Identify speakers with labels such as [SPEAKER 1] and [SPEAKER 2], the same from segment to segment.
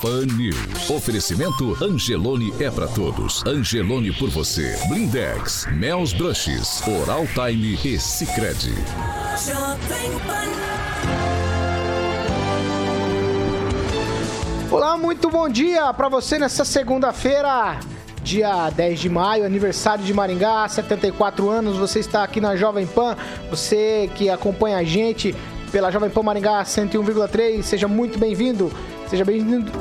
[SPEAKER 1] Pan News. Oferecimento Angelone é para todos. Angelone por você. Blindex, Mel's Brushes, Oral Time e Sicredi.
[SPEAKER 2] Olá, muito bom dia para você nessa segunda-feira dia 10 de maio, aniversário de Maringá, 74 anos. Você está aqui na Jovem Pan, você que acompanha a gente pela Jovem Pan Maringá 101,3, seja muito bem-vindo. Seja bem-vindo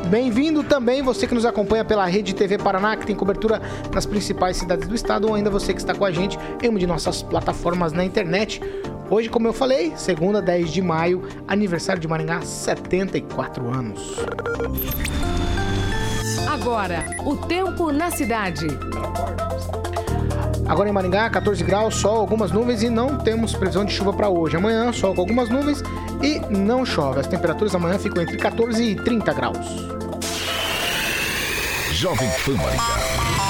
[SPEAKER 2] bem também você que nos acompanha pela Rede TV Paraná, que tem cobertura nas principais cidades do estado, ou ainda você que está com a gente em uma de nossas plataformas na internet. Hoje, como eu falei, segunda, 10 de maio, aniversário de Maringá, 74 anos.
[SPEAKER 3] Agora, o tempo na cidade.
[SPEAKER 2] Agora em Maringá, 14 graus, sol, algumas nuvens e não temos previsão de chuva para hoje. Amanhã, sol com algumas nuvens e não chove. As temperaturas amanhã ficam entre 14 e 30 graus.
[SPEAKER 1] Jovem Pan Maringá,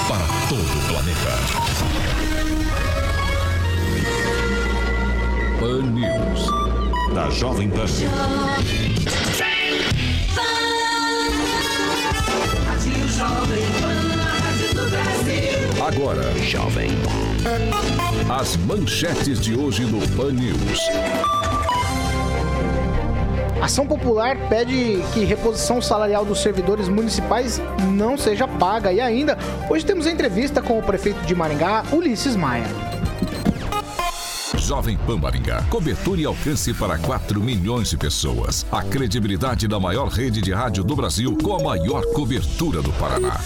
[SPEAKER 1] para todo o planeta. Pan News, da Jovem Pan. Agora, Jovem. As manchetes de hoje no Pan News.
[SPEAKER 2] Ação Popular pede que reposição salarial dos servidores municipais não seja paga. E ainda, hoje temos a entrevista com o prefeito de Maringá, Ulisses Maia.
[SPEAKER 1] Jovem Pan Maringá. Cobertura e alcance para 4 milhões de pessoas. A credibilidade da maior rede de rádio do Brasil com a maior cobertura do Paraná.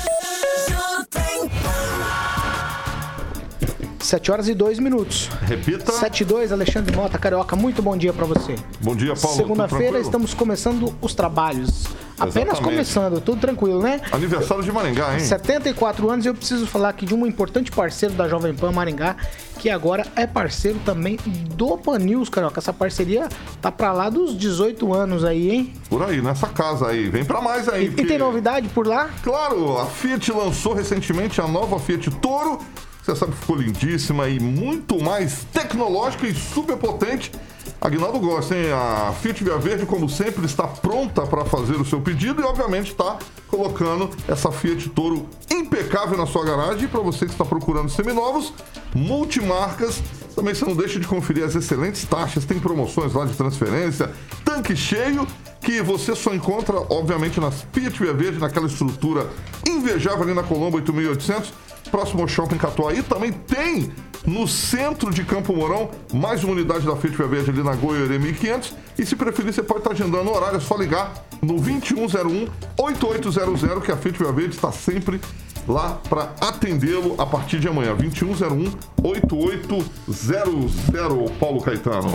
[SPEAKER 2] 7 horas e 2 minutos.
[SPEAKER 4] Repita.
[SPEAKER 2] 7 e 2, Alexandre Mota, Carioca, muito bom dia para você.
[SPEAKER 4] Bom dia, Paulo.
[SPEAKER 2] Segunda-feira estamos começando os trabalhos. Apenas Exatamente. começando, tudo tranquilo, né?
[SPEAKER 4] Aniversário de Maringá, hein?
[SPEAKER 2] 74 anos e eu preciso falar aqui de um importante parceiro da Jovem Pan Maringá, que agora é parceiro também do Pan News, Carioca. Essa parceria tá pra lá dos 18 anos aí, hein?
[SPEAKER 4] Por aí, nessa casa aí. Vem pra mais aí.
[SPEAKER 2] E, porque... e tem novidade por lá?
[SPEAKER 4] Claro, a Fiat lançou recentemente a nova Fiat Toro você sabe que ficou lindíssima e muito mais tecnológica e super potente. Aguinaldo gosta, hein? A Fiat Via Verde, como sempre, está pronta para fazer o seu pedido e, obviamente, está colocando essa Fiat Toro impecável na sua garagem. Para você que está procurando seminovos, multimarcas, também você não deixa de conferir as excelentes taxas. Tem promoções lá de transferência, tanque cheio, que você só encontra, obviamente, nas Fiat Via Verde, naquela estrutura invejável ali na Colombo 8800 próximo ao Shopping Catuaí. Também tem no centro de Campo Mourão mais uma unidade da Fiat Verde ali na Goiânia 1500. E se preferir, você pode estar agendando o horário, é só ligar no 2101 8800 que a Fiat Verde está sempre lá para atendê-lo a partir de amanhã. 2101 8800 Paulo Caetano.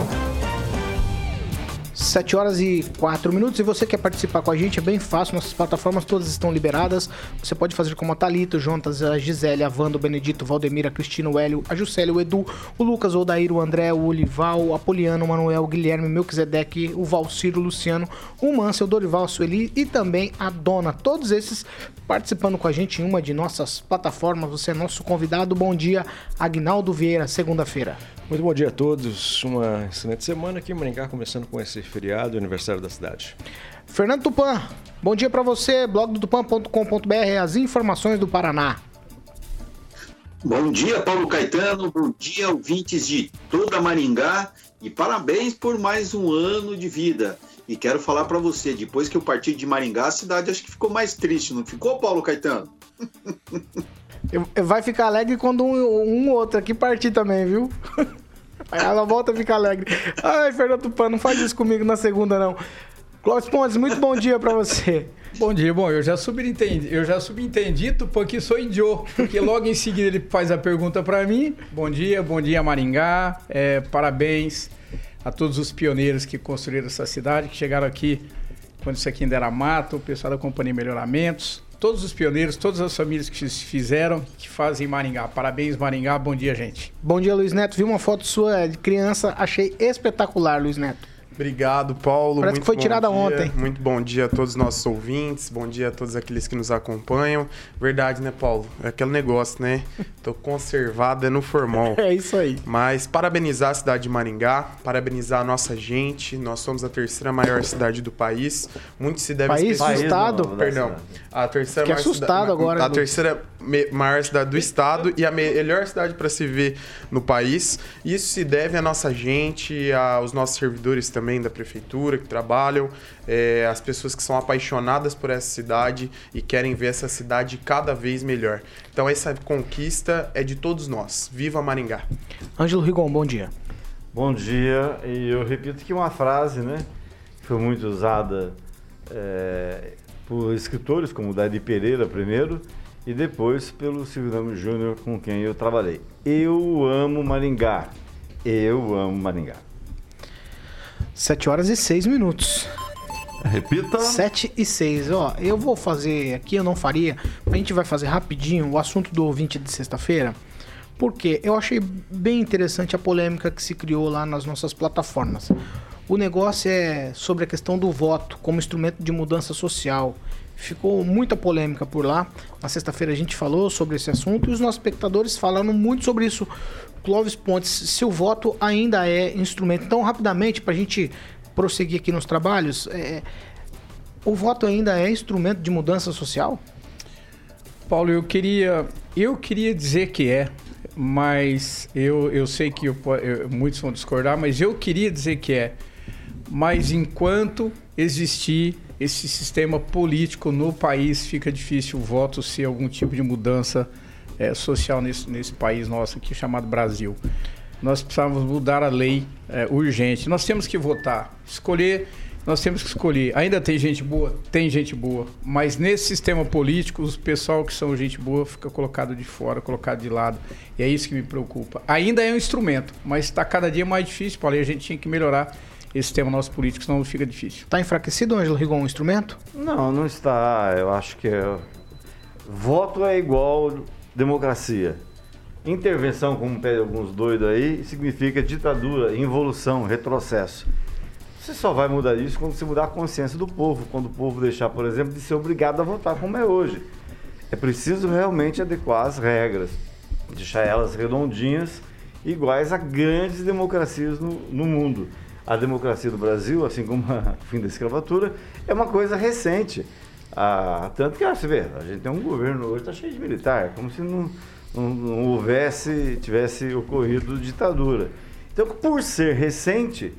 [SPEAKER 2] 7 horas e 4 minutos. E você quer participar com a gente, é bem fácil. Nossas plataformas todas estão liberadas. Você pode fazer como a Thalita, o Jontas, a Gisele, a Wanda, o Benedito, o Valdemir, a Cristina, o Hélio, a Juscelia, o Edu, o Lucas, o Odair, o André, o Olival, o Apoliano, o Manuel, o Guilherme, o Melquisedeque, o Valciro, o Luciano, o Mansell, o Dorival, a Sueli e também a Dona. Todos esses participando com a gente em uma de nossas plataformas. Você é nosso convidado. Bom dia, Agnaldo Vieira, segunda-feira.
[SPEAKER 5] Muito bom dia a todos. Uma excelente semana aqui em Maringá, começando com esse feriado, aniversário da cidade.
[SPEAKER 2] Fernando Tupan, bom dia para você. Blog do tupan.com.br, as informações do Paraná.
[SPEAKER 6] Bom dia, Paulo Caetano. Bom dia, ouvintes de toda Maringá. E parabéns por mais um ano de vida. E quero falar para você, depois que eu parti de Maringá, a cidade acho que ficou mais triste, não ficou, Paulo Caetano?
[SPEAKER 2] Vai ficar alegre quando um, um outro aqui partir também, viu? Aí ela volta a ficar alegre. Ai, Fernando Tupan, não faz isso comigo na segunda, não. Clóvis Pontes, muito bom dia para você.
[SPEAKER 7] Bom dia, bom, eu já subentendi, eu já subentendi porque sou idiota, porque logo em seguida ele faz a pergunta para mim. Bom dia, bom dia Maringá, é, parabéns a todos os pioneiros que construíram essa cidade, que chegaram aqui quando isso aqui ainda era mato, o pessoal da Companhia Melhoramentos, todos os pioneiros, todas as famílias que se fizeram, que fazem Maringá. Parabéns, Maringá. Bom dia, gente.
[SPEAKER 2] Bom dia, Luiz Neto. Vi uma foto sua de criança, achei espetacular, Luiz Neto.
[SPEAKER 8] Obrigado, Paulo.
[SPEAKER 2] Parece
[SPEAKER 8] Muito
[SPEAKER 2] que foi tirada
[SPEAKER 8] dia.
[SPEAKER 2] ontem.
[SPEAKER 8] Muito bom dia a todos os nossos ouvintes, bom dia a todos aqueles que nos acompanham. Verdade, né, Paulo? É aquele negócio, né? Tô conservada no formal.
[SPEAKER 2] É isso aí.
[SPEAKER 8] Mas parabenizar a cidade de Maringá, parabenizar a nossa gente. Nós somos a terceira maior cidade do país. Muito se deve
[SPEAKER 2] País,
[SPEAKER 8] esquecer-
[SPEAKER 2] estado?
[SPEAKER 9] não,
[SPEAKER 8] Perdão. A terceira
[SPEAKER 2] Fiquei
[SPEAKER 8] maior
[SPEAKER 2] assustado
[SPEAKER 8] cida-
[SPEAKER 2] agora,
[SPEAKER 8] A
[SPEAKER 2] Lucas.
[SPEAKER 8] terceira maior cidade do estado e a melhor cidade para se ver no país. Isso se deve à nossa gente, aos nossos servidores também da prefeitura que trabalham, é, as pessoas que são apaixonadas por essa cidade e querem ver essa cidade cada vez melhor. Então essa conquista é de todos nós. Viva Maringá!
[SPEAKER 2] Ângelo Rigon, bom dia.
[SPEAKER 9] Bom dia, e eu repito que uma frase, né, que foi muito usada é, por escritores como Dari Pereira primeiro e depois pelo Silvio Ramos Júnior com quem eu trabalhei. Eu amo Maringá. Eu amo Maringá.
[SPEAKER 2] 7 horas e 6 minutos.
[SPEAKER 4] Repita.
[SPEAKER 2] 7 e 6. Ó, eu vou fazer aqui, eu não faria. A gente vai fazer rapidinho o assunto do ouvinte de sexta-feira. Porque eu achei bem interessante a polêmica que se criou lá nas nossas plataformas. O negócio é sobre a questão do voto como instrumento de mudança social. Ficou muita polêmica por lá. Na sexta-feira a gente falou sobre esse assunto e os nossos espectadores falaram muito sobre isso. Clóvis Pontes, se o voto ainda é instrumento. Então, rapidamente, para a gente prosseguir aqui nos trabalhos, é, o voto ainda é instrumento de mudança social?
[SPEAKER 7] Paulo, eu queria, eu queria dizer que é, mas eu, eu sei que eu eu- muitos vão discordar, mas eu queria dizer que é. Mas enquanto existir esse sistema político no país, fica difícil o voto ser algum tipo de mudança eh, social nesse, nesse país nosso aqui chamado Brasil. Nós precisávamos mudar a lei eh, urgente. Nós temos que votar, escolher. Nós temos que escolher. Ainda tem gente boa? Tem gente boa. Mas nesse sistema político, os pessoal que são gente boa fica colocado de fora, colocado de lado. E é isso que me preocupa. Ainda é um instrumento, mas está cada dia mais difícil, Paulo. E a gente tinha que melhorar esse sistema nosso político, senão fica difícil.
[SPEAKER 2] Está enfraquecido, Ângelo Rigon, o instrumento?
[SPEAKER 9] Não, não está. Eu acho que é... voto é igual democracia. Intervenção, como pedem alguns doidos aí, significa ditadura, involução, retrocesso. Você só vai mudar isso quando você mudar a consciência do povo, quando o povo deixar, por exemplo, de ser obrigado a votar como é hoje. É preciso realmente adequar as regras, deixar elas redondinhas, iguais a grandes democracias no, no mundo. A democracia do Brasil, assim como o fim da escravatura, é uma coisa recente. Ah, tanto que, ah, você vê, a gente tem um governo hoje, está cheio de militar, como se não, não, não houvesse, tivesse ocorrido ditadura. Então, por ser recente,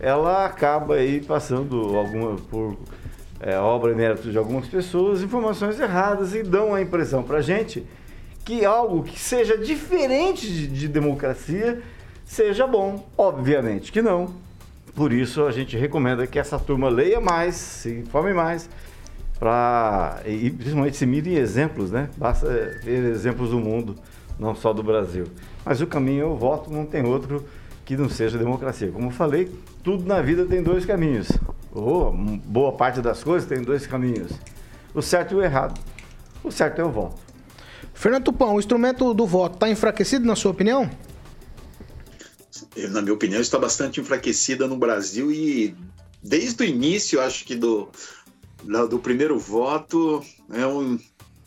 [SPEAKER 9] ela acaba aí passando alguma, por é, obra e mérito de algumas pessoas, informações erradas e dão a impressão para a gente que algo que seja diferente de, de democracia seja bom. Obviamente que não. Por isso a gente recomenda que essa turma leia mais, se informe mais, pra, e principalmente se mire em exemplos, né? Basta ver exemplos do mundo, não só do Brasil. Mas o caminho eu voto, não tem outro que não seja democracia. Como eu falei, tudo na vida tem dois caminhos. Ou boa parte das coisas tem dois caminhos. O certo e o errado. O certo é o voto.
[SPEAKER 2] Fernando Tupão, o instrumento do voto está enfraquecido, na sua opinião?
[SPEAKER 6] Na minha opinião, está bastante enfraquecida no Brasil e desde o início, acho que do, do primeiro voto, é, um,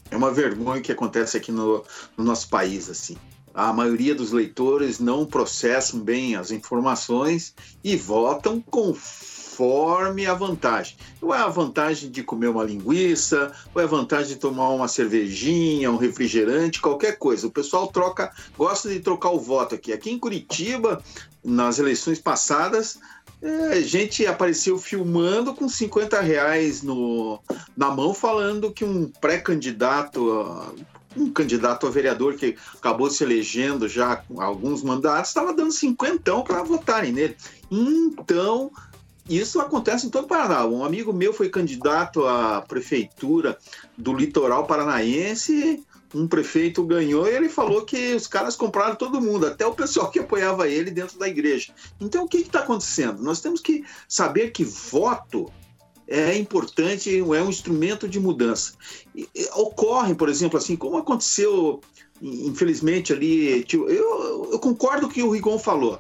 [SPEAKER 6] é uma vergonha que acontece aqui no, no nosso país. assim. A maioria dos leitores não processam bem as informações e votam conforme a vantagem. Ou é a vantagem de comer uma linguiça, ou é a vantagem de tomar uma cervejinha, um refrigerante, qualquer coisa. O pessoal troca, gosta de trocar o voto aqui. Aqui em Curitiba, nas eleições passadas, é, gente apareceu filmando com 50 reais no, na mão, falando que um pré-candidato, um candidato a vereador que acabou se elegendo já com alguns mandatos, estava dando cinquentão para votarem nele. Então, isso acontece em todo o Paraná. Um amigo meu foi candidato à prefeitura do litoral paranaense, um prefeito ganhou e ele falou que os caras compraram todo mundo, até o pessoal que apoiava ele dentro da igreja. Então, o que está acontecendo? Nós temos que saber que voto é importante, é um instrumento de mudança. E, e, ocorre, por exemplo, assim, como aconteceu, infelizmente, ali. Tipo, eu, eu concordo com o que o Rigon falou.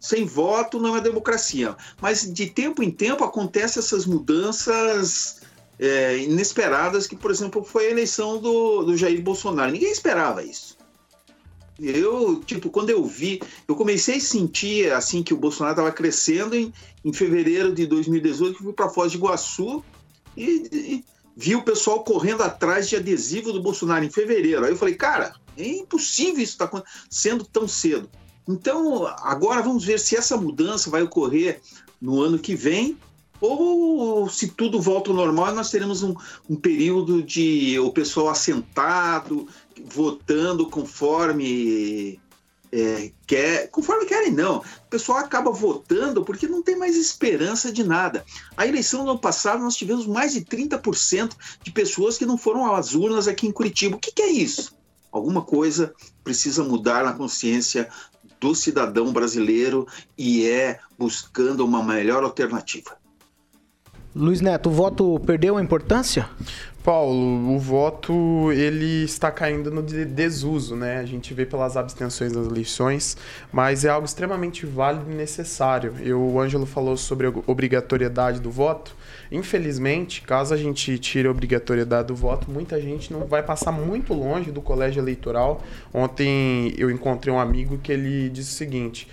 [SPEAKER 6] Sem voto não é democracia. Mas de tempo em tempo acontecem essas mudanças é, inesperadas, que, por exemplo, foi a eleição do, do Jair Bolsonaro. Ninguém esperava isso. Eu, tipo, quando eu vi, eu comecei a sentir assim que o Bolsonaro estava crescendo em, em fevereiro de 2018, que fui para Foz de Iguaçu e, e vi o pessoal correndo atrás de adesivo do Bolsonaro em fevereiro. Aí eu falei, cara, é impossível isso estar tá sendo tão cedo. Então, agora vamos ver se essa mudança vai ocorrer no ano que vem ou se tudo volta ao normal, nós teremos um, um período de o pessoal assentado, votando conforme é, quer, conforme querem, não. O pessoal acaba votando porque não tem mais esperança de nada. A eleição do ano passado, nós tivemos mais de 30% de pessoas que não foram às urnas aqui em Curitiba. O que, que é isso? Alguma coisa precisa mudar na consciência do cidadão brasileiro e é buscando uma melhor alternativa.
[SPEAKER 2] Luiz Neto, o voto perdeu a importância?
[SPEAKER 8] Paulo, o voto ele está caindo no desuso, né? A gente vê pelas abstenções das eleições, mas é algo extremamente válido e necessário. Eu, o Ângelo falou sobre a obrigatoriedade do voto. Infelizmente, caso a gente tire a obrigatoriedade do voto, muita gente não vai passar muito longe do colégio eleitoral. Ontem eu encontrei um amigo que ele disse o seguinte: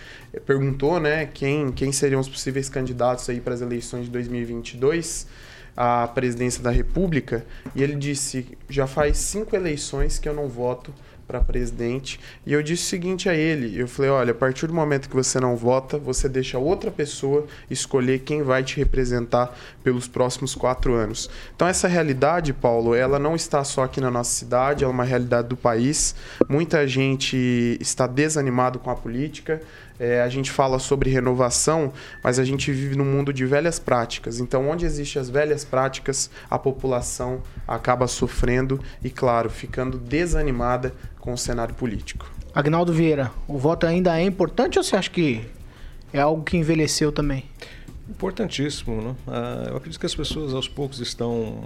[SPEAKER 8] perguntou, né, quem, quem seriam os possíveis candidatos aí para as eleições de 2022 à presidência da República e ele disse: já faz cinco eleições que eu não voto para presidente. E eu disse o seguinte a ele: eu falei, olha, a partir do momento que você não vota, você deixa outra pessoa escolher quem vai te representar pelos próximos quatro anos. Então essa realidade, Paulo, ela não está só aqui na nossa cidade, ela é uma realidade do país. Muita gente está desanimado com a política. É, a gente fala sobre renovação, mas a gente vive num mundo de velhas práticas. Então, onde existem as velhas práticas, a população acaba sofrendo e, claro, ficando desanimada com o cenário político.
[SPEAKER 2] Agnaldo Vieira, o voto ainda é importante ou você acha que é algo que envelheceu também?
[SPEAKER 5] Importantíssimo, né? Ah, eu acredito que as pessoas aos poucos estão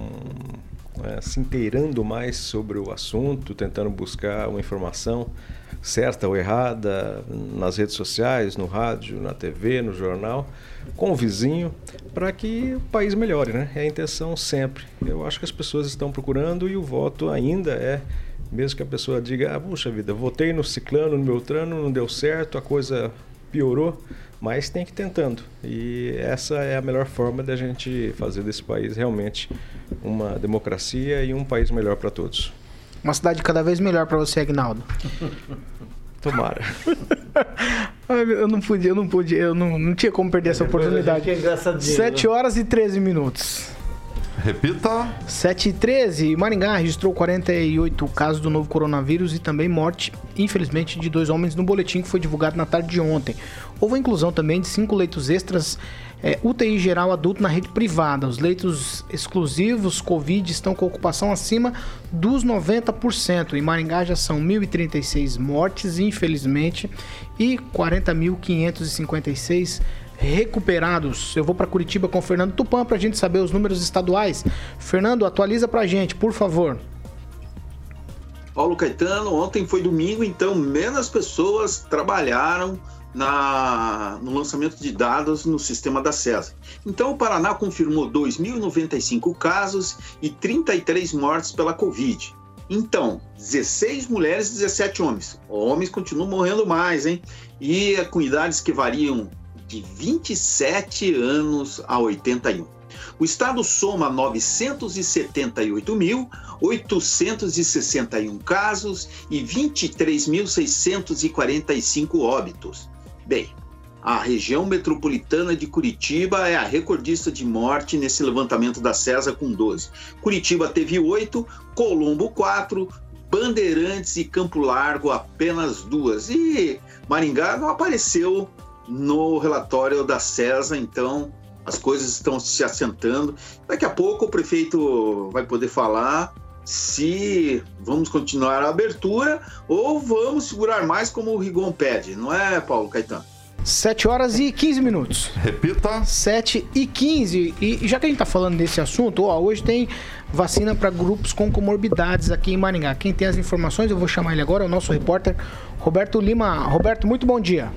[SPEAKER 5] é, se inteirando mais sobre o assunto, tentando buscar uma informação certa ou errada nas redes sociais, no rádio, na TV, no jornal, com o vizinho, para que o país melhore, né? É a intenção sempre. Eu acho que as pessoas estão procurando e o voto ainda é mesmo que a pessoa diga, ah, puxa vida, votei no ciclano, no Beltrano, não deu certo, a coisa piorou, mas tem que ir tentando. E essa é a melhor forma da gente fazer desse país realmente uma democracia e um país melhor para todos.
[SPEAKER 2] Uma cidade cada vez melhor para você, Agnaldo.
[SPEAKER 5] Tomara.
[SPEAKER 2] eu não podia, eu não podia, eu não, não tinha como perder essa oportunidade. É 7 horas e 13 minutos.
[SPEAKER 4] Repita.
[SPEAKER 2] 7 e 13. Maringá registrou 48 casos do novo coronavírus e também morte, infelizmente, de dois homens no boletim que foi divulgado na tarde de ontem. Houve a inclusão também de cinco leitos extras é, UTI geral adulto na rede privada. Os leitos exclusivos Covid estão com ocupação acima dos 90%. Em Maringá já são 1.036 mortes, infelizmente, e 40.556 recuperados. Eu vou para Curitiba com o Fernando Tupan para a gente saber os números estaduais. Fernando, atualiza para a gente, por favor.
[SPEAKER 6] Paulo Caetano, ontem foi domingo, então menos pessoas trabalharam na, no lançamento de dados no sistema da CESA. Então, o Paraná confirmou 2.095 casos e 33 mortes pela Covid. Então, 16 mulheres e 17 homens. Homens continuam morrendo mais, hein? E com idades que variam de 27 anos a 81. O estado soma 978.861 casos e 23.645 óbitos. Bem, a região metropolitana de Curitiba é a recordista de morte nesse levantamento da CESA com 12. Curitiba teve 8, Colombo 4, Bandeirantes e Campo Largo, apenas duas. E Maringá não apareceu no relatório da CESA, então as coisas estão se assentando. Daqui a pouco o prefeito vai poder falar se vamos continuar a abertura ou vamos segurar mais como o Rigon pede, não é, Paulo Caetano?
[SPEAKER 2] 7 horas e 15 minutos.
[SPEAKER 4] Repita.
[SPEAKER 2] 7 e 15. E já que a gente tá falando desse assunto, ó, hoje tem vacina para grupos com comorbidades aqui em Maringá. Quem tem as informações, eu vou chamar ele agora, é o nosso repórter Roberto Lima. Roberto, muito bom dia.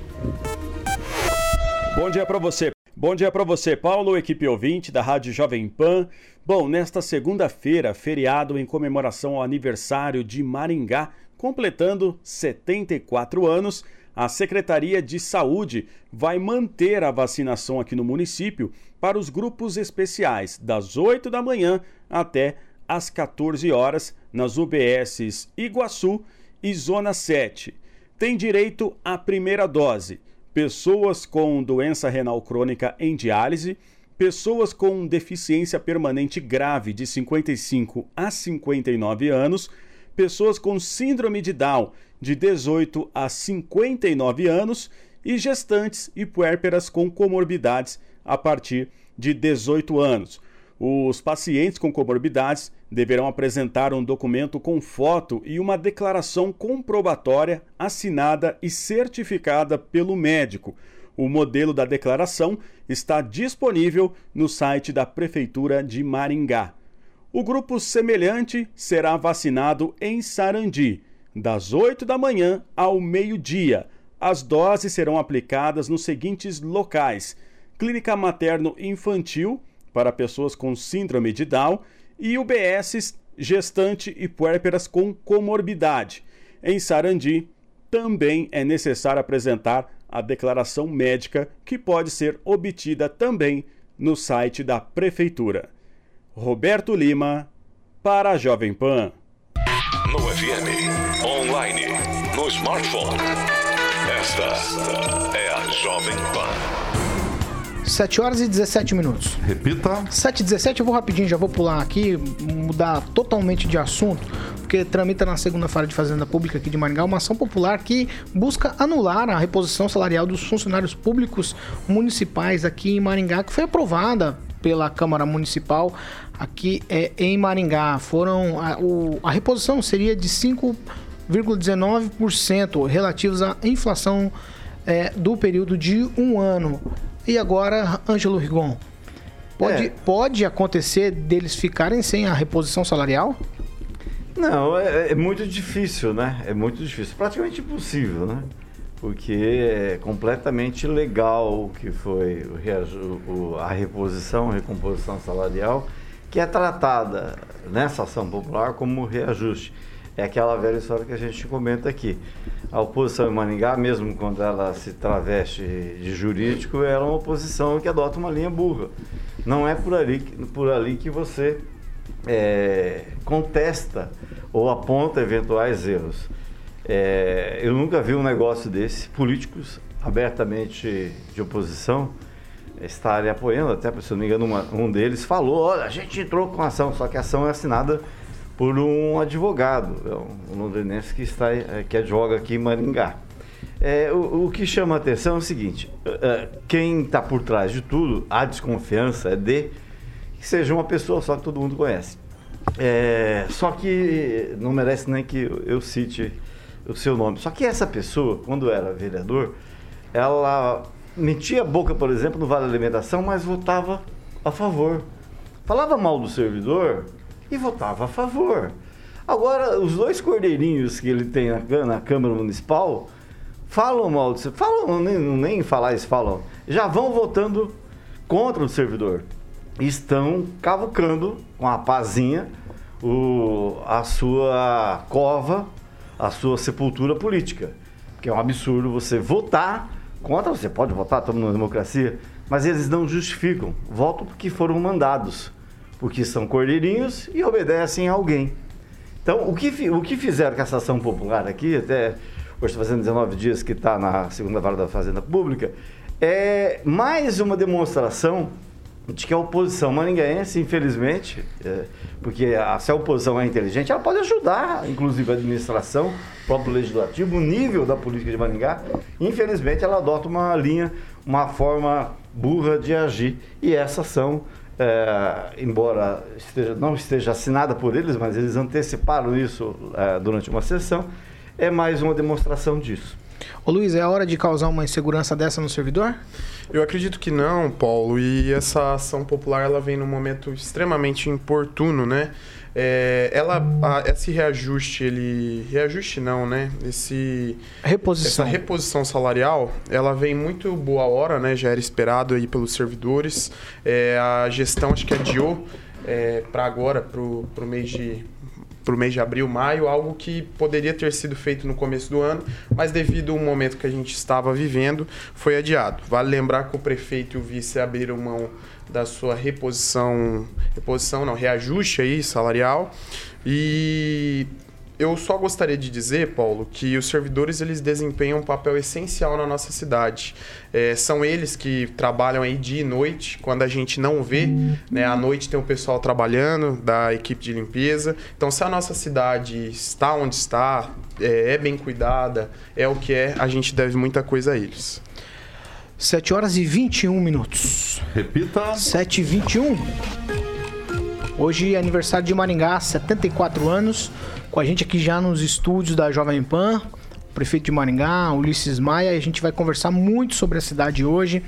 [SPEAKER 10] Bom dia para você. Bom dia para você, Paulo, equipe ouvinte da Rádio Jovem Pan. Bom, nesta segunda-feira, feriado em comemoração ao aniversário de Maringá, completando 74 anos, a Secretaria de Saúde vai manter a vacinação aqui no município para os grupos especiais, das 8 da manhã até às 14 horas, nas UBSs Iguaçu e Zona 7. Tem direito à primeira dose pessoas com doença renal crônica em diálise, pessoas com deficiência permanente grave de 55 a 59 anos, pessoas com síndrome de Down de 18 a 59 anos e gestantes e puérperas com comorbidades a partir de 18 anos. Os pacientes com comorbidades deverão apresentar um documento com foto e uma declaração comprobatória assinada e certificada pelo médico. O modelo da declaração está disponível no site da Prefeitura de Maringá. O grupo semelhante será vacinado em Sarandi, das 8 da manhã ao meio-dia. As doses serão aplicadas nos seguintes locais: Clínica Materno Infantil para pessoas com síndrome de Down e UBS gestante e puérperas com comorbidade. Em Sarandi, também é necessário apresentar a declaração médica, que pode ser obtida também no site da Prefeitura. Roberto Lima, para a Jovem Pan.
[SPEAKER 1] No FM, online, no smartphone. Esta é a Jovem Pan.
[SPEAKER 2] 7 horas e 17 minutos.
[SPEAKER 4] Repita.
[SPEAKER 2] 7 e 17, eu vou rapidinho, já vou pular aqui, mudar totalmente de assunto, porque tramita na segunda-feira de Fazenda Pública aqui de Maringá uma ação popular que busca anular a reposição salarial dos funcionários públicos municipais aqui em Maringá, que foi aprovada pela Câmara Municipal aqui é, em Maringá. Foram a, o, a reposição seria de 5,19% relativos à inflação é, do período de um ano. E agora, Ângelo Rigon, pode, é. pode acontecer deles ficarem sem a reposição salarial?
[SPEAKER 9] Não, é, é, muito difícil, né? É muito difícil, praticamente impossível, né? Porque é completamente legal o que foi o, o, a reposição, a recomposição salarial, que é tratada nessa ação popular como reajuste. É aquela velha história que a gente comenta aqui. A oposição em Maningá, mesmo quando ela se traveste de jurídico, é uma oposição que adota uma linha burra. Não é por ali, por ali que você é, contesta ou aponta eventuais erros. É, eu nunca vi um negócio desse, políticos abertamente de oposição estarem apoiando, até se eu não me engano, uma, um deles falou, olha, a gente entrou com ação, só que a ação é assinada por um advogado, é um londrinense que, está, é, que advoga aqui em Maringá. É, o, o, que chama a atenção é o seguinte: é, quem está por trás de tudo, a desconfiança é de que seja uma pessoa só que todo mundo conhece. É, só que não merece nem que eu cite o seu nome. Só que essa pessoa, quando era vereador, ela metia a boca, por exemplo, no Vale Alimentação, mas votava a favor. Falava mal do servidor, e votava a favor. Agora, os dois cordeirinhos que ele tem na, na Câmara Municipal falam mal, do, falam, nem, nem falar isso, falam, já vão votando contra o servidor. Estão cavucando com a pazinha o, a sua cova, a sua sepultura política. Que é um absurdo você votar contra, você pode votar, estamos numa democracia, mas eles não justificam. Votam porque foram mandados porque são cordeirinhos e obedecem a alguém. Então, o que, o que fizeram com essa ação popular aqui, até hoje está fazendo 19 dias que está na segunda vara da Fazenda Pública, é mais uma demonstração de que a oposição maringaense, infelizmente, é, porque a, se a oposição é inteligente, ela pode ajudar, inclusive, a administração, o próprio legislativo, o nível da política de Maringá. Infelizmente, ela adota uma linha, uma forma burra de agir. E essas são, é, embora esteja, não esteja assinada por eles, mas eles anteciparam isso é, durante uma sessão, é mais uma demonstração disso.
[SPEAKER 2] Ô Luiz, é a hora de causar uma insegurança dessa no servidor?
[SPEAKER 8] Eu acredito que não, Paulo, e essa ação popular ela vem num momento extremamente importuno, né? É, ela, a, esse reajuste, ele. Reajuste não, né? Esse.
[SPEAKER 2] Reposição.
[SPEAKER 8] Essa reposição salarial, ela vem muito boa hora, né? Já era esperado aí pelos servidores. É, a gestão acho que adiou é, para agora, para o mês de para o mês de abril, maio, algo que poderia ter sido feito no começo do ano, mas devido ao momento que a gente estava vivendo, foi adiado. Vale lembrar que o prefeito e o vice abriram mão da sua reposição, reposição não, reajuste aí salarial e eu só gostaria de dizer, Paulo, que os servidores eles desempenham um papel essencial na nossa cidade. É, são eles que trabalham aí dia e noite, quando a gente não vê, né? À noite tem o pessoal trabalhando da equipe de limpeza. Então, se a nossa cidade está onde está, é, é bem cuidada, é o que é, a gente deve muita coisa a eles.
[SPEAKER 2] 7 horas e 21 minutos.
[SPEAKER 4] Repita.
[SPEAKER 2] 7 e 21. Hoje é aniversário de Maringá, 74 anos com a gente aqui já nos estúdios da Jovem Pan, o prefeito de Maringá, Ulisses Maia, e a gente vai conversar muito sobre a cidade hoje.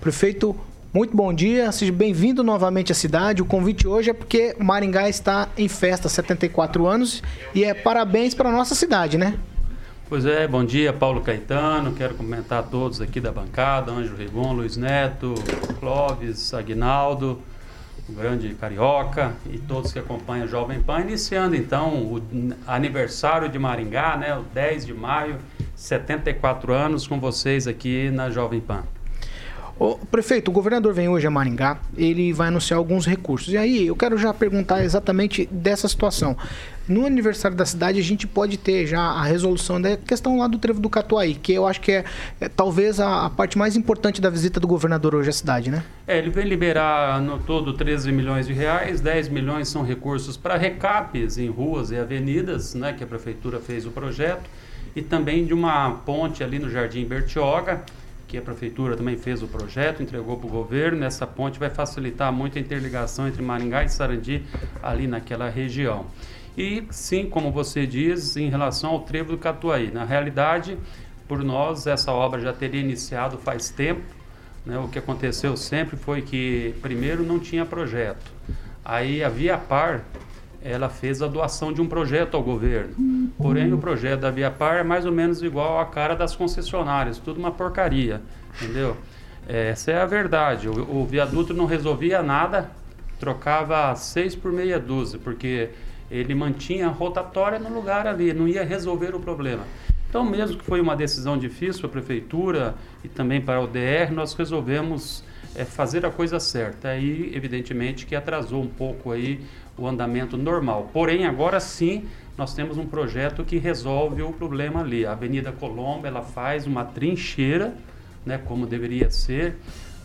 [SPEAKER 2] Prefeito, muito bom dia, seja bem-vindo novamente à cidade. O convite hoje é porque Maringá está em festa, 74 anos, e é parabéns para a nossa cidade, né?
[SPEAKER 11] Pois é, bom dia, Paulo Caetano. Quero cumprimentar todos aqui da bancada: Anjo Rigon, Luiz Neto, Clóvis, Aguinaldo, o grande carioca e todos que acompanham o Jovem Pan, iniciando então o aniversário de Maringá, né, o 10 de maio, 74 anos com vocês aqui na Jovem Pan.
[SPEAKER 2] O prefeito, o governador vem hoje a Maringá, ele vai anunciar alguns recursos. E aí, eu quero já perguntar exatamente dessa situação. No aniversário da cidade, a gente pode ter já a resolução da questão lá do trevo do Catuaí, que eu acho que é, é talvez a, a, parte mais importante da visita do governador hoje à cidade, né?
[SPEAKER 11] É, ele vem liberar no todo 13 milhões de reais, 10 milhões são recursos para recapes em ruas e avenidas, né, que a prefeitura fez o projeto, e também de uma ponte ali no Jardim Bertioga, que a prefeitura também fez o projeto, entregou para o governo. Essa ponte vai facilitar muito a interligação entre Maringá e Sarandi ali naquela região. E sim, como você diz, em relação ao trevo do Catuaí, na realidade, por nós essa obra já teria iniciado faz tempo. Né? O que aconteceu sempre foi que primeiro não tinha projeto. Aí a Via Par ela fez a doação de um projeto ao governo. Porém, o projeto da Via Par é mais ou menos igual à cara das concessionárias, tudo uma porcaria, entendeu? Essa é a verdade. O, o viaduto não resolvia nada, trocava seis por meia dúzia, porque ele mantinha a rotatória no lugar ali, não ia resolver o problema. Então, mesmo que foi uma decisão difícil para a prefeitura e também para o DR, nós resolvemos é, fazer a coisa certa. Aí, evidentemente, que atrasou um pouco aí o andamento normal. Porém, agora sim, nós temos um projeto que resolve o problema ali. A Avenida Colombo, ela faz uma trincheira, né, como deveria ser,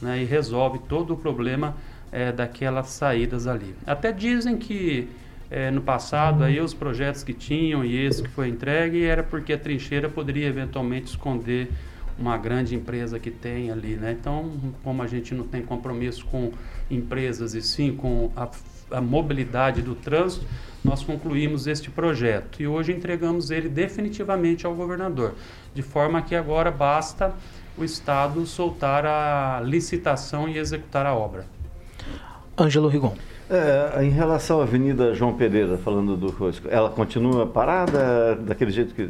[SPEAKER 11] né, e resolve todo o problema é, daquelas saídas ali. Até dizem que é, no passado aí os projetos que tinham e esse que foi entregue era porque a trincheira poderia eventualmente esconder uma grande empresa que tem ali, né? Então, como a gente não tem compromisso com empresas e sim com a a mobilidade do trânsito, nós concluímos este projeto e hoje entregamos ele definitivamente ao governador, de forma que agora basta o Estado soltar a licitação e executar a obra.
[SPEAKER 2] Ângelo Rigon.
[SPEAKER 9] É, em relação à Avenida João Pereira, falando do Rosco, ela continua parada daquele jeito que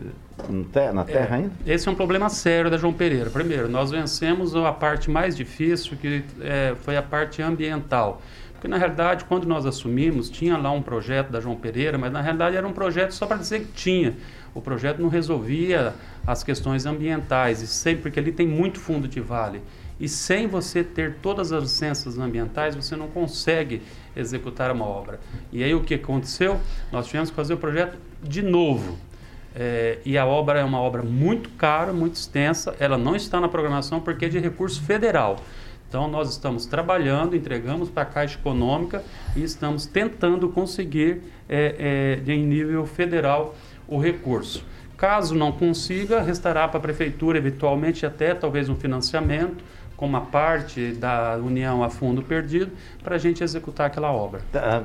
[SPEAKER 9] na terra
[SPEAKER 11] é,
[SPEAKER 9] ainda?
[SPEAKER 11] Esse é um problema sério da João Pereira. Primeiro, nós vencemos a parte mais difícil, que é, foi a parte ambiental. Porque na realidade, quando nós assumimos, tinha lá um projeto da João Pereira, mas na realidade era um projeto só para dizer que tinha. O projeto não resolvia as questões ambientais, e sempre porque ali tem muito fundo de vale. E sem você ter todas as licenças ambientais, você não consegue executar uma obra. E aí o que aconteceu? Nós tivemos que fazer o projeto de novo. É, e a obra é uma obra muito cara, muito extensa, ela não está na programação porque é de recurso federal. Então, nós estamos trabalhando, entregamos para a Caixa Econômica e estamos tentando conseguir, é, é, em nível federal, o recurso. Caso não consiga, restará para a Prefeitura, eventualmente, até talvez um financiamento uma parte da União a fundo perdido para a gente executar aquela obra.
[SPEAKER 9] Tá,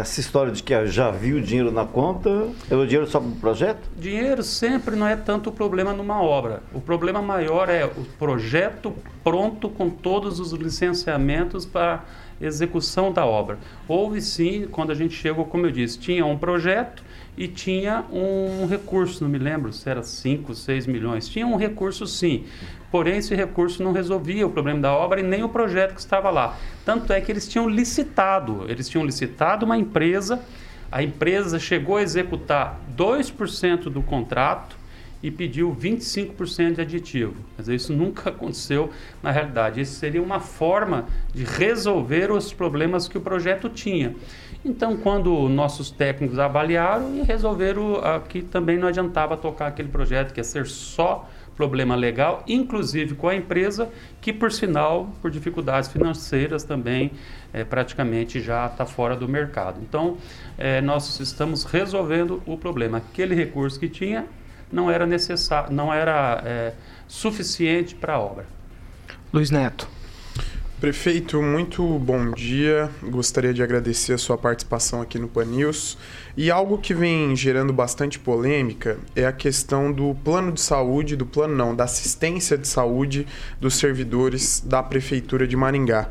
[SPEAKER 9] essa história de que já viu o dinheiro na conta, é o dinheiro só para o projeto?
[SPEAKER 11] Dinheiro sempre não é tanto o problema numa obra. O problema maior é o projeto pronto com todos os licenciamentos para execução da obra. Houve sim, quando a gente chegou, como eu disse, tinha um projeto e tinha um recurso, não me lembro se era 5, 6 milhões. Tinha um recurso sim, porém esse recurso não resolvia o problema da obra e nem o projeto que estava lá. Tanto é que eles tinham licitado, eles tinham licitado uma empresa, a empresa chegou a executar 2% do contrato e pediu 25% de aditivo. Dizer, isso nunca aconteceu na realidade. Isso seria uma forma de resolver os problemas que o projeto tinha. Então, quando nossos técnicos avaliaram e resolveram que também não adiantava tocar aquele projeto, que ia ser só problema legal, inclusive com a empresa, que por sinal, por dificuldades financeiras também, é, praticamente já está fora do mercado. Então, é, nós estamos resolvendo o problema. Aquele recurso que tinha não era necessário, não era é, suficiente para a obra.
[SPEAKER 2] Luiz Neto.
[SPEAKER 8] Prefeito, muito bom dia. Gostaria de agradecer a sua participação aqui no Pan News. E algo que vem gerando bastante polêmica é a questão do plano de saúde, do plano não, da assistência de saúde dos servidores da Prefeitura de Maringá.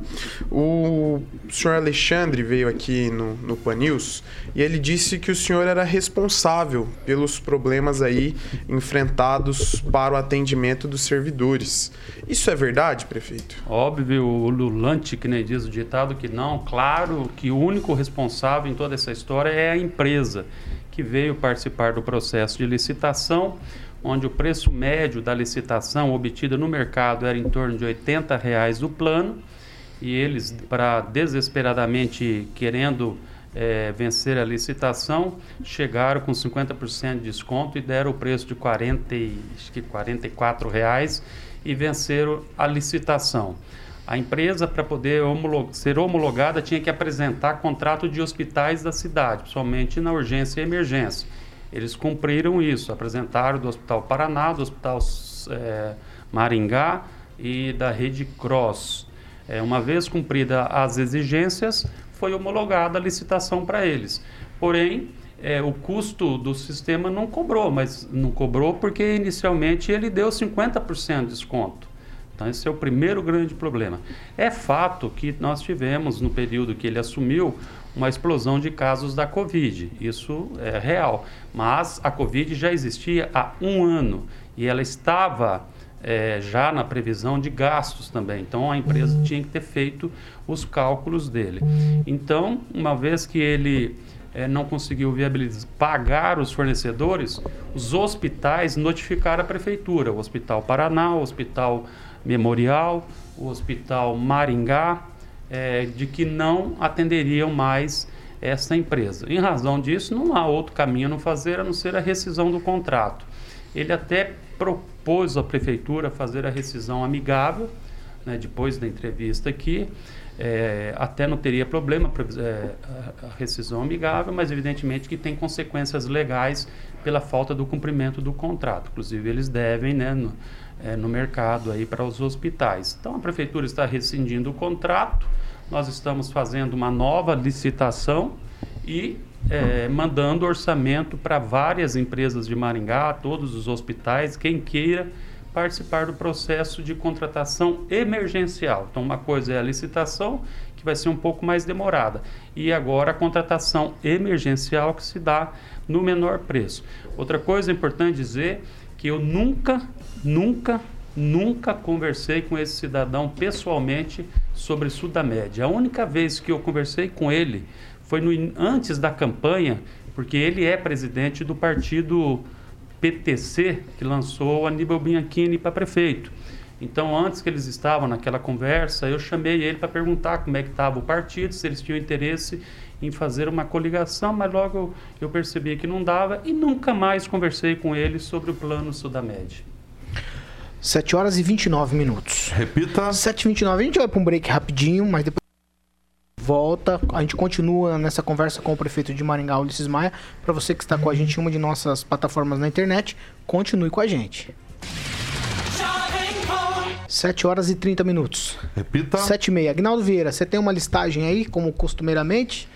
[SPEAKER 8] O senhor Alexandre veio aqui no, no Pan News e ele disse que o senhor era responsável pelos problemas aí enfrentados para o atendimento dos servidores. Isso é verdade, prefeito?
[SPEAKER 11] Óbvio, o Lulante, que nem diz o ditado, que não. Claro que o único responsável em toda essa história é a empresa que veio participar do processo de licitação, onde o preço médio da licitação obtida no mercado era em torno de 80 reais o plano, e eles, para desesperadamente querendo é, vencer a licitação, chegaram com 50% de desconto e deram o preço de 40, acho que 44 reais e venceram a licitação. A empresa, para poder homolog ser homologada, tinha que apresentar contrato de hospitais da cidade, somente na urgência e emergência. Eles cumpriram isso, apresentaram do Hospital Paraná, do Hospital é, Maringá e da Rede Cross. É, uma vez cumprida as exigências, foi homologada a licitação para eles. Porém, é, o custo do sistema não cobrou, mas não cobrou porque inicialmente ele deu 50% de desconto. Então, esse é o primeiro grande problema. É fato que nós tivemos, no período que ele assumiu, uma explosão de casos da Covid. Isso é real. Mas a Covid já existia há um ano e ela estava é, já na previsão de gastos também. Então, a empresa tinha que ter feito os cálculos dele. Então, uma vez que ele é, não conseguiu viabilizar, pagar os fornecedores, os hospitais notificaram a prefeitura, o Hospital Paraná, o Hospital Memorial, o Hospital Maringá, é, de que não atenderiam mais essa empresa. Em razão disso, não há outro caminho a não fazer a não ser a rescisão do contrato. Ele até propôs à prefeitura fazer a rescisão amigável, né, depois da entrevista aqui, é, até não teria problema é, a rescisão amigável, mas evidentemente que tem consequências legais pela falta do cumprimento do contrato. Inclusive, eles devem, né, no, é, no mercado aí para os hospitais. Então a prefeitura está rescindindo o contrato, nós estamos fazendo uma nova licitação e é, mandando orçamento para várias empresas de Maringá, todos os hospitais, quem queira participar do processo de contratação emergencial. Então, uma coisa é a licitação, que vai ser um pouco mais demorada, e agora a contratação emergencial, que se dá no menor preço. Outra coisa importante dizer que eu nunca Nunca, nunca conversei com esse cidadão pessoalmente sobre Sudamédia. A única vez que eu conversei com ele foi no, antes da campanha, porque ele é presidente do partido PTC, que lançou o Aníbal Bianchini para prefeito. Então, antes que eles estavam naquela conversa, eu chamei ele para perguntar como é que estava o partido, se eles tinham interesse em fazer uma coligação, mas logo eu percebi que não dava e nunca mais conversei com ele sobre o plano Sudamed.
[SPEAKER 2] 7 horas e 29 minutos.
[SPEAKER 4] Repita.
[SPEAKER 2] 7h29. A gente vai para um break rapidinho, mas depois volta. A gente continua nessa conversa com o prefeito de Maringá, Ulisses Maia. Para você que está com a gente em uma de nossas plataformas na internet, continue com a gente. 7 horas e 30 minutos.
[SPEAKER 4] Repita.
[SPEAKER 2] 7 e meia. Agnaldo Vieira, você tem uma listagem aí, como costumeiramente?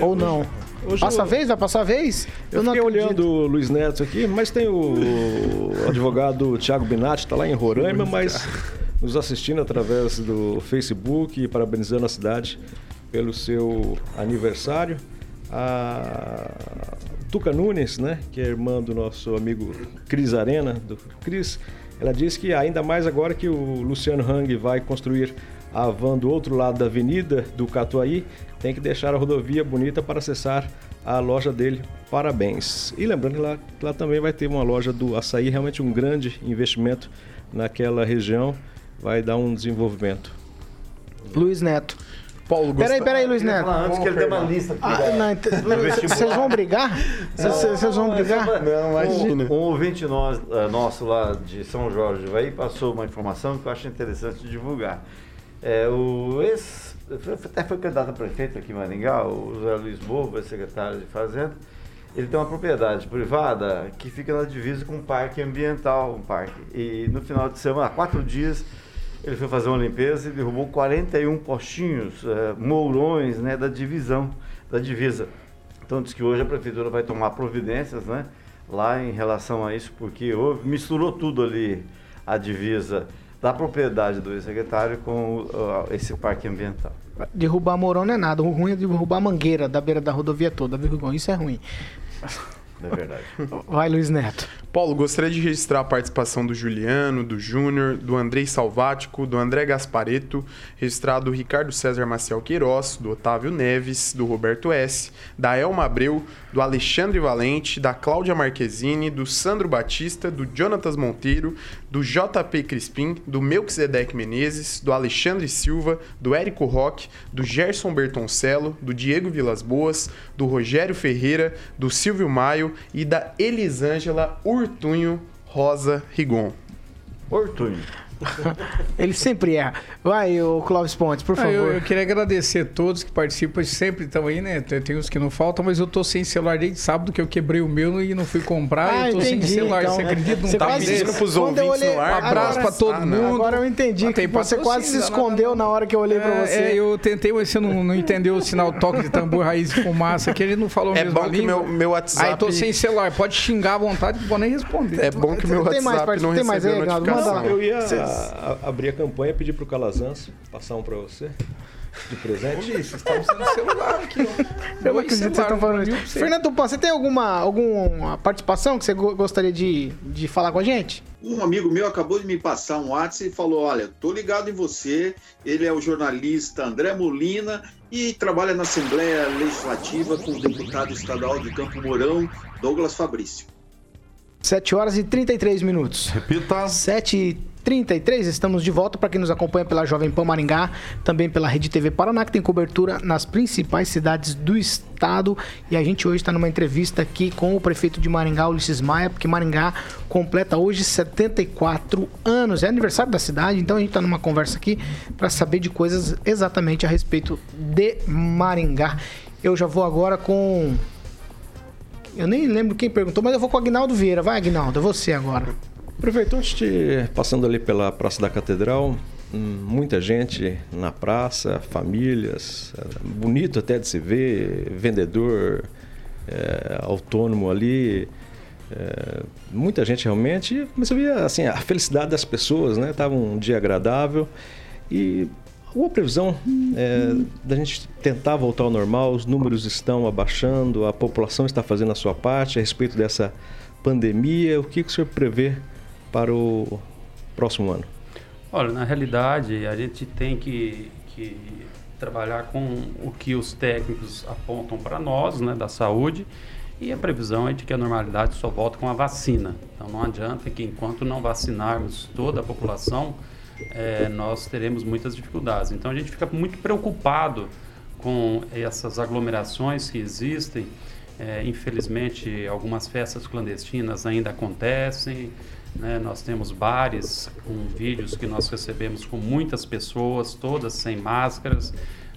[SPEAKER 2] Ou não?
[SPEAKER 5] Hoje
[SPEAKER 2] Passa
[SPEAKER 5] eu-
[SPEAKER 2] a vez? Vai passar a vez?
[SPEAKER 5] Eu,
[SPEAKER 2] não
[SPEAKER 5] fiquei
[SPEAKER 2] acredito.
[SPEAKER 5] olhando o Luiz Neto aqui, mas tem o, o advogado Tiago Binatti, está lá em Roraima, mas nos assistindo através do Facebook e parabenizando a cidade pelo seu aniversário. A Tuca Nunes, né, que é irmã do nosso amigo Cris Arena, do Cris, ela disse que ainda mais agora que o Luciano Hang vai construir a van do outro lado da avenida do Catuaí, tem que deixar a rodovia bonita para acessar a loja dele. Parabéns. E lembrando que lá, lá também vai ter uma loja do açaí, realmente um grande investimento naquela região, vai dar um desenvolvimento.
[SPEAKER 2] Luiz Neto.
[SPEAKER 8] Paulo,
[SPEAKER 2] Peraí,
[SPEAKER 8] gosta-
[SPEAKER 2] peraí, Luiz Neto.
[SPEAKER 9] antes que ele dê uma lista aqui
[SPEAKER 2] Ah. Vocês vão brigar? Vocês vão brigar?
[SPEAKER 8] Não, imagina.
[SPEAKER 9] Um, um ouvinte nós- eh, nosso lá de São Jorge Havaí passou uma informação que eu acho interessante divulgar. É, o ex, até foi candidato a prefeito aqui em Maringá, o José Luiz é secretário de Fazenda. Ele tem uma propriedade privada que fica na divisa com um parque ambiental, um parque. E no final de semana, há quatro dias, ele foi fazer uma limpeza e derrubou 41 postinhos, eh, mourões né, da divisão, da divisa. Então diz que hoje a prefeitura vai tomar providências, né? Lá em relação a isso, porque houve, misturou tudo ali a divisa da propriedade do ex-secretário com uh, esse parque ambiental.
[SPEAKER 2] Derrubar Mourão não é nada. O ruim é derrubar mangueira da beira da rodovia toda, viu? Isso é ruim.
[SPEAKER 9] É verdade.
[SPEAKER 2] Vai, Luiz Neto.
[SPEAKER 8] Paulo, gostaria de registrar a participação do Juliano, do Júnior, do Andrei Salvático, do André Gaspareto, registrar do Ricardo César Maciel Queiroz, do Otávio Neves, do Roberto S., da Elma Abreu, do Alexandre Valente, da Cláudia Marquezine, do Sandro Batista, do Jonatas Monteiro, do JP Crispim, do Melquisedeque Menezes, do Alexandre Silva, do Érico Roque, do Gerson Bertoncello, do Diego Vilas Boas, do Rogério Ferreira, do Silvio Maio e da Elisângela Urtunho Rosa Rigon.
[SPEAKER 9] Ortunho.
[SPEAKER 2] Ele sempre erra. Vai, o Clóvis Pontes, por
[SPEAKER 7] Ah,
[SPEAKER 2] favor.
[SPEAKER 7] eu, eu queria agradecer a todos que participam, sempre estão aí, né? Tem, tem uns que não faltam, mas eu tô sem celular desde sábado que eu quebrei o meu e não fui comprar.
[SPEAKER 2] Ah,
[SPEAKER 7] eu tô
[SPEAKER 2] entendi,
[SPEAKER 7] sem celular,
[SPEAKER 2] então.
[SPEAKER 7] você acredita? Não
[SPEAKER 2] Você
[SPEAKER 7] tá pedindo pros
[SPEAKER 2] Quando eu
[SPEAKER 7] ouvintes
[SPEAKER 2] olhei-
[SPEAKER 7] no ar. Um
[SPEAKER 2] agora-
[SPEAKER 7] abraço pra todo
[SPEAKER 8] Ah,
[SPEAKER 7] mundo.
[SPEAKER 2] Agora eu entendi
[SPEAKER 7] Ah,
[SPEAKER 2] que você quase se
[SPEAKER 7] patrocínio,
[SPEAKER 2] escondeu na hora que eu olhei pra
[SPEAKER 7] É,
[SPEAKER 2] você.
[SPEAKER 7] é, eu tentei, mas você não, não entendeu o sinal toque de tambor, raiz e fumaça, que ele não falou
[SPEAKER 8] É
[SPEAKER 7] mesma
[SPEAKER 8] bom que meu, meu WhatsApp.
[SPEAKER 7] Aí tô sem celular, pode xingar à vontade, não vou nem responder.
[SPEAKER 8] É bom que meu WhatsApp não
[SPEAKER 2] tem mais
[SPEAKER 8] recebeu notificação.
[SPEAKER 5] Eu ia a- a- abrir a campanha, pedir pro Calazans passar um para você, de presente.
[SPEAKER 7] Vocês estão usando celular aqui, ó.
[SPEAKER 2] Eu não acredito que você tá falando isso. Fernando você tem alguma, alguma participação que você go- gostaria de, de falar com a gente?
[SPEAKER 6] Um amigo meu acabou de me passar um WhatsApp e falou: Olha, tô ligado em você. Ele é o jornalista André Molina e trabalha na Assembleia Legislativa com o deputado estadual de Campo Mourão, Douglas Fabrício.
[SPEAKER 2] 7 horas e 33 minutos.
[SPEAKER 4] Repita.
[SPEAKER 2] 7 e 33, estamos de volta para quem nos acompanha pela Jovem Pan Maringá, também pela Rede TV Paraná, que tem cobertura nas principais cidades do estado. E a gente hoje está numa entrevista aqui com o prefeito de Maringá, Ulisses Maia, porque Maringá completa hoje 74 anos. É aniversário da cidade, então a gente está numa conversa aqui para saber de coisas exatamente a respeito de Maringá. Eu já vou agora com. Eu nem lembro quem perguntou, mas eu vou com o Agnaldo Vieira. Vai, Agnaldo, é você agora.
[SPEAKER 5] De passando ali pela Praça da Catedral, hum, muita gente na praça, famílias, é, bonito até de se ver, vendedor é, autônomo ali, é, muita gente realmente, mas eu via assim a felicidade das pessoas, né? Tava um dia agradável e alguma previsão é, da gente tentar voltar ao normal, os números estão abaixando, a população está fazendo a sua parte a respeito dessa pandemia, o que, que o senhor prevê para o próximo ano?
[SPEAKER 11] Olha, na realidade, a gente tem que, que trabalhar com o que os técnicos apontam para nós, né, da saúde, e a previsão é de que a normalidade só volta com a vacina. Então não adianta que enquanto não vacinarmos toda a população, eh, nós teremos muitas dificuldades. Então a gente fica muito preocupado com essas aglomerações que existem. Eh, infelizmente, algumas festas clandestinas ainda acontecem. Né? Nós temos bares com vídeos que nós recebemos com muitas pessoas, todas sem máscaras.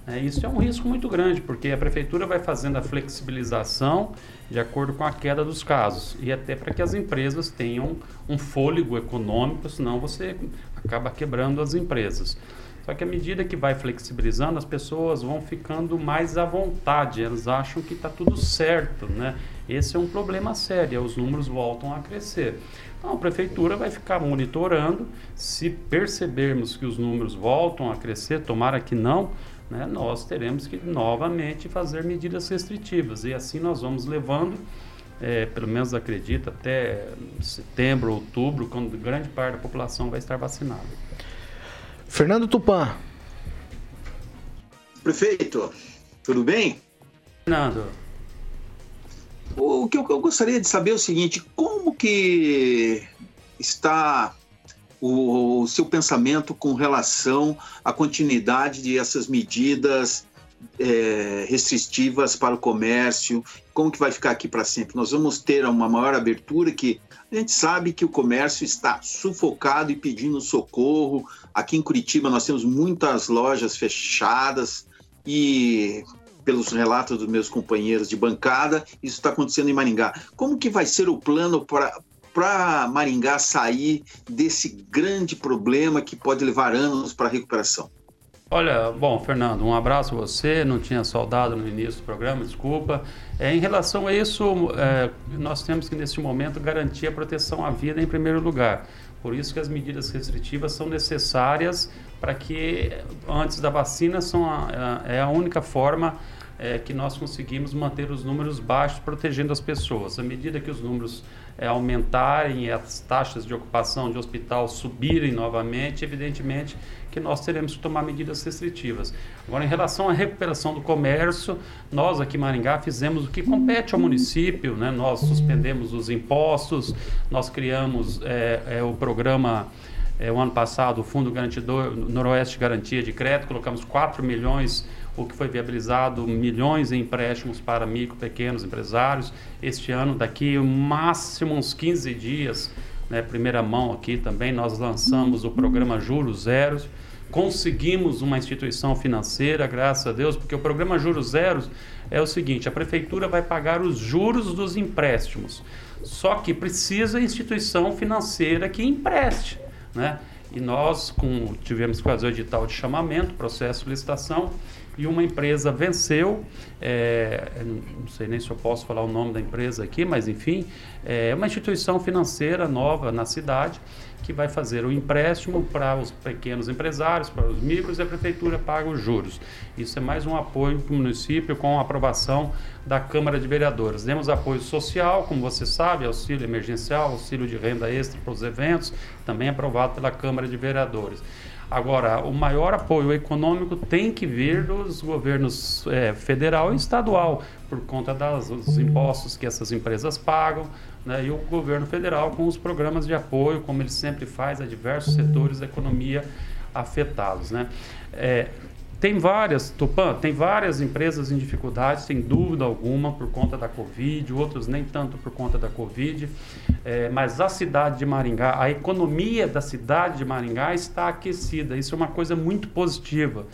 [SPEAKER 11] É, isso é um risco muito grande, porque a prefeitura vai fazendo a flexibilização de acordo com a queda dos casos e até para que as empresas tenham um fôlego econômico, senão você acaba quebrando as empresas. Só que à medida que vai flexibilizando, as pessoas vão ficando mais à vontade, elas acham que está tudo certo, né? Esse é um problema sério, os números voltam a crescer. Então a prefeitura vai ficar monitorando, se percebermos que os números voltam a crescer, tomara que não, né, nós teremos que novamente fazer medidas restritivas. E assim nós vamos levando, é, pelo menos acredito, até setembro, outubro, quando grande parte da população vai estar vacinada.
[SPEAKER 2] Fernando Tupan.
[SPEAKER 6] Prefeito, tudo bem?
[SPEAKER 11] Fernando.
[SPEAKER 6] O que eu, gostaria de saber é o seguinte: como que está o, o seu pensamento com relação à continuidade de essas medidas é, restritivas para o comércio? Como que vai ficar aqui para sempre? Nós vamos ter uma maior abertura que a gente sabe que o comércio está sufocado e pedindo socorro. Aqui em Curitiba nós temos muitas lojas fechadas e pelos relatos dos meus companheiros de bancada, isso está acontecendo em Maringá. Como que vai ser o plano para para Maringá sair desse grande problema que pode levar anos para recuperação?
[SPEAKER 11] Olha, bom, Fernando, um abraço a você. Não tinha saudado no início do programa, desculpa. É, em relação a isso, é, nós temos que, neste momento, garantir a proteção à vida em primeiro lugar. Por isso que as medidas restritivas são necessárias para que, antes da vacina, são a, a, é a única forma é, que nós conseguimos manter os números baixos, protegendo as pessoas. À medida que os números é, aumentarem as taxas de ocupação de hospital subirem novamente, evidentemente que nós teremos que tomar medidas restritivas. Agora, em relação à recuperação do comércio, nós aqui em Maringá fizemos o que compete ao município, né? nós suspendemos os impostos, nós criamos é, é, o programa é, o ano passado, o Fundo Garantidor Noroeste Garantia de Crédito, colocamos 4 milhões o que foi viabilizado milhões em empréstimos para micro, pequenos empresários. Este ano, daqui máximo uns 15 dias, né, primeira mão aqui também, nós lançamos o programa Juros Zeros. Conseguimos uma instituição financeira, graças a Deus, porque o programa Juros Zeros é o seguinte: a prefeitura vai pagar os juros dos empréstimos. Só que precisa instituição financeira que empreste. Né? E nós com, tivemos que fazer o edital de chamamento, processo de licitação, e uma empresa venceu, é, não sei nem se eu posso falar o nome da empresa aqui, mas enfim, é uma instituição financeira nova na cidade que vai fazer o empréstimo para os pequenos empresários, para os micros, e a prefeitura paga os juros. Isso é mais um apoio para o município com a aprovação da Câmara de Vereadores. Demos apoio social, como você sabe, auxílio emergencial, auxílio de renda extra para os eventos, também aprovado pela Câmara de Vereadores. Agora, o maior apoio econômico tem que vir dos governos é, federal e estadual, por conta das, dos impostos que essas empresas pagam, né, e o governo federal com os programas de apoio, como ele sempre faz a diversos setores da economia afetados. Né. É, tem várias, Tupã, tem várias empresas em dificuldades, sem dúvida alguma, por conta da Covid, outros nem tanto por conta da Covid, é, mas a cidade de Maringá, a economia da cidade de Maringá está aquecida, isso é uma coisa muito positiva.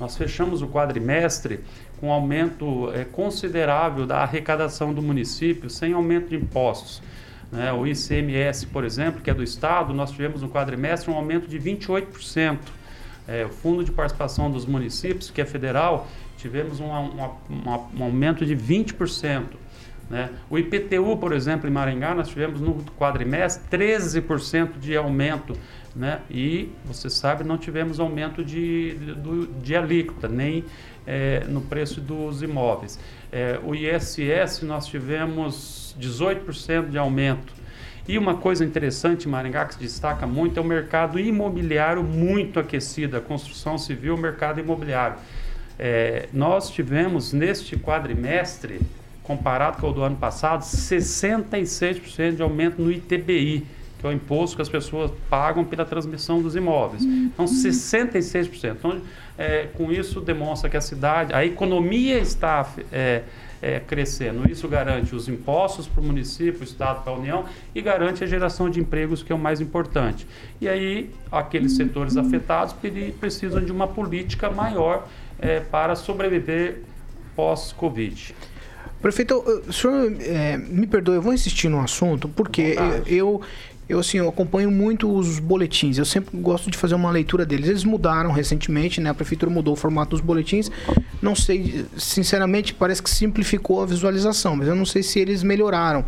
[SPEAKER 11] Nós fechamos o quadrimestre com um aumento é, considerável da arrecadação do município, sem aumento de impostos. Né? O ICMS, por exemplo, que é do Estado, nós tivemos no quadrimestre um aumento de 28%. É, o Fundo de Participação dos Municípios, que é federal, tivemos um, um, um, um aumento de 20%. Né? O IPTU, por exemplo, em Maringá, nós tivemos no quadrimestre 13% de aumento. Né? E, você sabe, não tivemos aumento de, de, de alíquota, nem é, no preço dos imóveis. É, o ISS, nós tivemos 18% de aumento. E uma coisa interessante Maringá que se destaca muito é o mercado imobiliário muito aquecido, a construção civil, o mercado imobiliário. É, nós tivemos neste quadrimestre, comparado com o do ano passado, 66% de aumento no ITBI, que que é o imposto que as pessoas pagam pela transmissão dos imóveis. Então, 66%. Então, é, com isso demonstra que a cidade, a economia está é, é, crescendo. Isso garante os impostos para o município, o Estado, para a União e garante a geração de empregos, que é o mais importante. E aí, aqueles setores afetados precisam de uma política maior é, para sobreviver pós-Covid.
[SPEAKER 2] Prefeito, o senhor é, me perdoe, eu vou insistir no assunto, porque eu, eu, assim, eu acompanho muito os boletins. Eu sempre gosto de fazer uma leitura deles. Eles mudaram recentemente, né? A prefeitura mudou o formato dos boletins. Não sei, sinceramente, parece que simplificou a visualização, mas eu não sei se eles melhoraram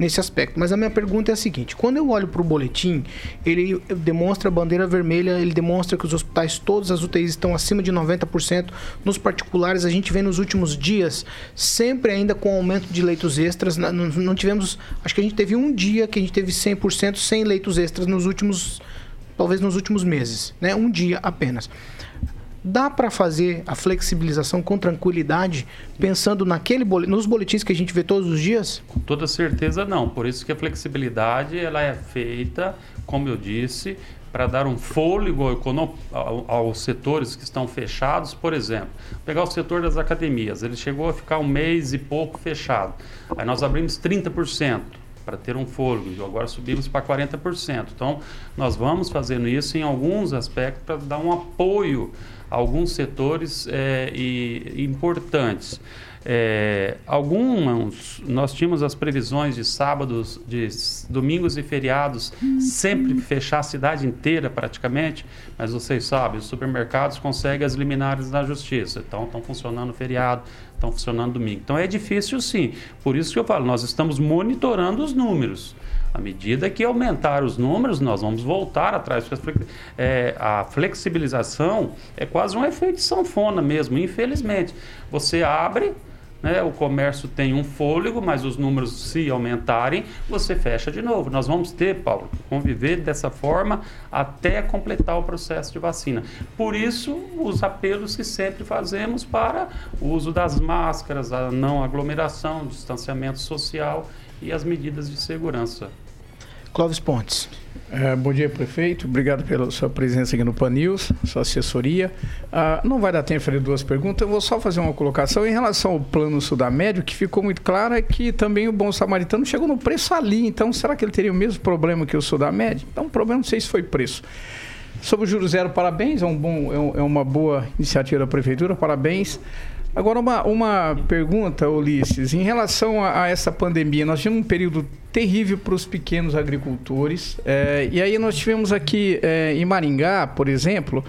[SPEAKER 2] nesse aspecto. Mas a minha pergunta é a seguinte: quando eu olho para o boletim, ele demonstra a bandeira vermelha, ele demonstra que os hospitais, todas as UTIs estão acima de 90%. Nos particulares, a gente vê nos últimos dias, sempre ainda com aumento de leitos extras. Não, não tivemos, acho que a gente teve um dia que a gente teve 100% sem leitos extras nos últimos, talvez nos últimos meses, né? Um dia apenas. Dá para fazer a flexibilização com tranquilidade, pensando naquele nos boletins que a gente vê todos os dias?
[SPEAKER 11] Com toda certeza não. Por isso que a flexibilidade ela é feita, como eu disse, para dar um fôlego aos setores que estão fechados, por exemplo, pegar o setor das academias, ele chegou a ficar um mês e pouco fechado. Aí nós abrimos 30% para ter um fôlego, e agora subimos para 40%. Então, nós vamos fazendo isso em alguns aspectos para dar um apoio alguns setores é, e, importantes. É, alguns, nós tínhamos as previsões de sábados, de domingos e feriados, sempre fechar a cidade inteira praticamente, mas vocês sabem, os supermercados conseguem as liminares da justiça, então estão funcionando feriado, estão funcionando domingo. Então é difícil sim, por isso que eu falo, nós estamos monitorando os números. À medida que aumentar os números, nós vamos voltar atrás. É, a flexibilização é quase um efeito sanfona mesmo, infelizmente. Você abre, né, o comércio tem um fôlego, mas os números se aumentarem, você fecha de novo. Nós vamos ter, Paulo, conviver dessa forma até completar o processo de vacina. Por isso, os apelos que sempre fazemos para o uso das máscaras, a não aglomeração, distanciamento social e as medidas de segurança.
[SPEAKER 2] Clóvis Pontes.
[SPEAKER 7] É, bom dia, prefeito. Obrigado pela sua presença aqui no Panils, sua assessoria. Ah, não vai dar tempo de fazer duas perguntas, eu vou só fazer uma colocação em relação ao plano Sudamédio, que ficou muito claro é que também o Bom Samaritano chegou no preço ali. Então, será que ele teria o mesmo problema que o Sudamédio? Então, o problema não sei se foi preço. Sobre o Juro Zero, parabéns, é, um bom, é, é uma boa iniciativa da Prefeitura, parabéns. Agora, uma, uma pergunta, Ulisses. Em relação a, a essa pandemia, nós tivemos um período terrível para os pequenos agricultores. É, e aí nós tivemos aqui é, em Maringá, por exemplo,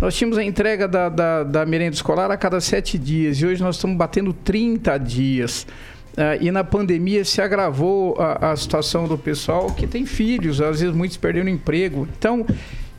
[SPEAKER 7] nós tínhamos a entrega da, da, da merenda escolar a cada sete dias. E hoje nós estamos batendo 30 dias. Uh, e na pandemia se agravou a, a, situação do pessoal que tem filhos, às vezes muitos perderam emprego. Então,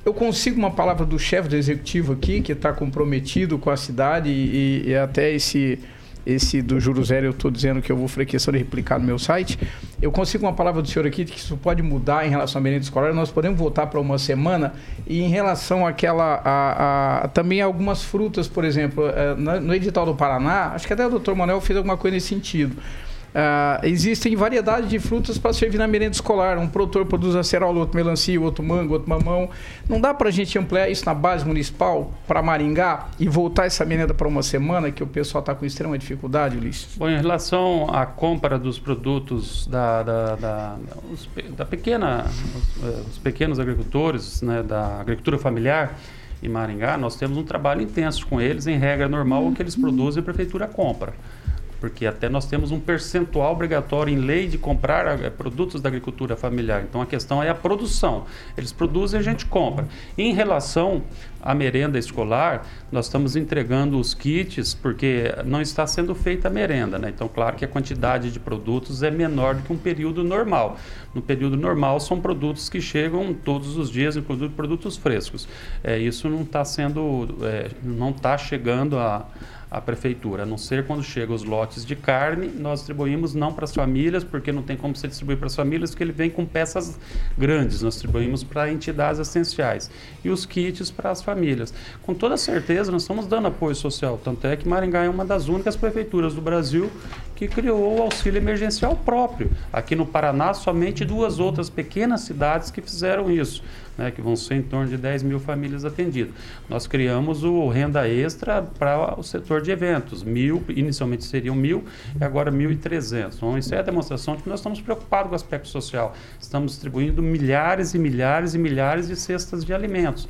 [SPEAKER 7] eu consigo uma palavra do chefe do executivo aqui, que está comprometido com a cidade e, e até esse esse do Juro Zero eu estou dizendo que eu vou fazer questão de replicar no meu site. Eu consigo uma palavra do senhor aqui que isso pode mudar em relação à merenda escolar. Nós podemos voltar para uma semana e em relação àquela. A, a, também algumas frutas, por exemplo, eh, no edital do Paraná, acho que até o doutor Manuel fez alguma coisa nesse sentido. Uh, existem variedade de frutas para servir na merenda escolar. Um produtor produz acerola, outro melancia, outro mango, outro mamão. Não dá para a gente ampliar isso na base municipal para Maringá e voltar essa merenda para uma semana que o pessoal está com extrema dificuldade, Ulisses?
[SPEAKER 11] Bom, em relação à compra dos produtos da, da, da, os, da pequena, os, eh, os, pequenos agricultores, né, da agricultura familiar, em Maringá, nós temos um trabalho intenso com eles, em regra normal, o que eles produzem a prefeitura compra porque até nós temos um percentual obrigatório em lei de comprar é, produtos da agricultura familiar. Então a questão é a produção. Eles produzem, a gente compra. Em relação à merenda escolar, nós estamos entregando os kits porque não está sendo feita a merenda, né? Então, claro que a quantidade de produtos é menor do que um período normal. No período normal são produtos que chegam todos os dias, inclusive produtos frescos. É, isso não está sendo, é, não está chegando a a prefeitura, a não ser quando chegam os lotes de carne, nós distribuímos não para as famílias, porque não tem como você distribuir para as famílias, porque ele vem com peças grandes. Nós distribuímos para entidades essenciais. E os kits para as famílias. Com toda certeza, nós estamos dando apoio social. Tanto é que Maringá é uma das únicas prefeituras do Brasil que criou o auxílio emergencial próprio. Aqui no Paraná, somente duas outras pequenas cidades que fizeram isso né, que vão ser em torno de 10 mil famílias atendidas. Nós criamos o renda extra para o setor de eventos, mil, inicialmente seriam mil e agora 1.300. Então, isso é a demonstração de que nós estamos preocupados com o aspecto social. Estamos distribuindo milhares e milhares e milhares de cestas de alimentos.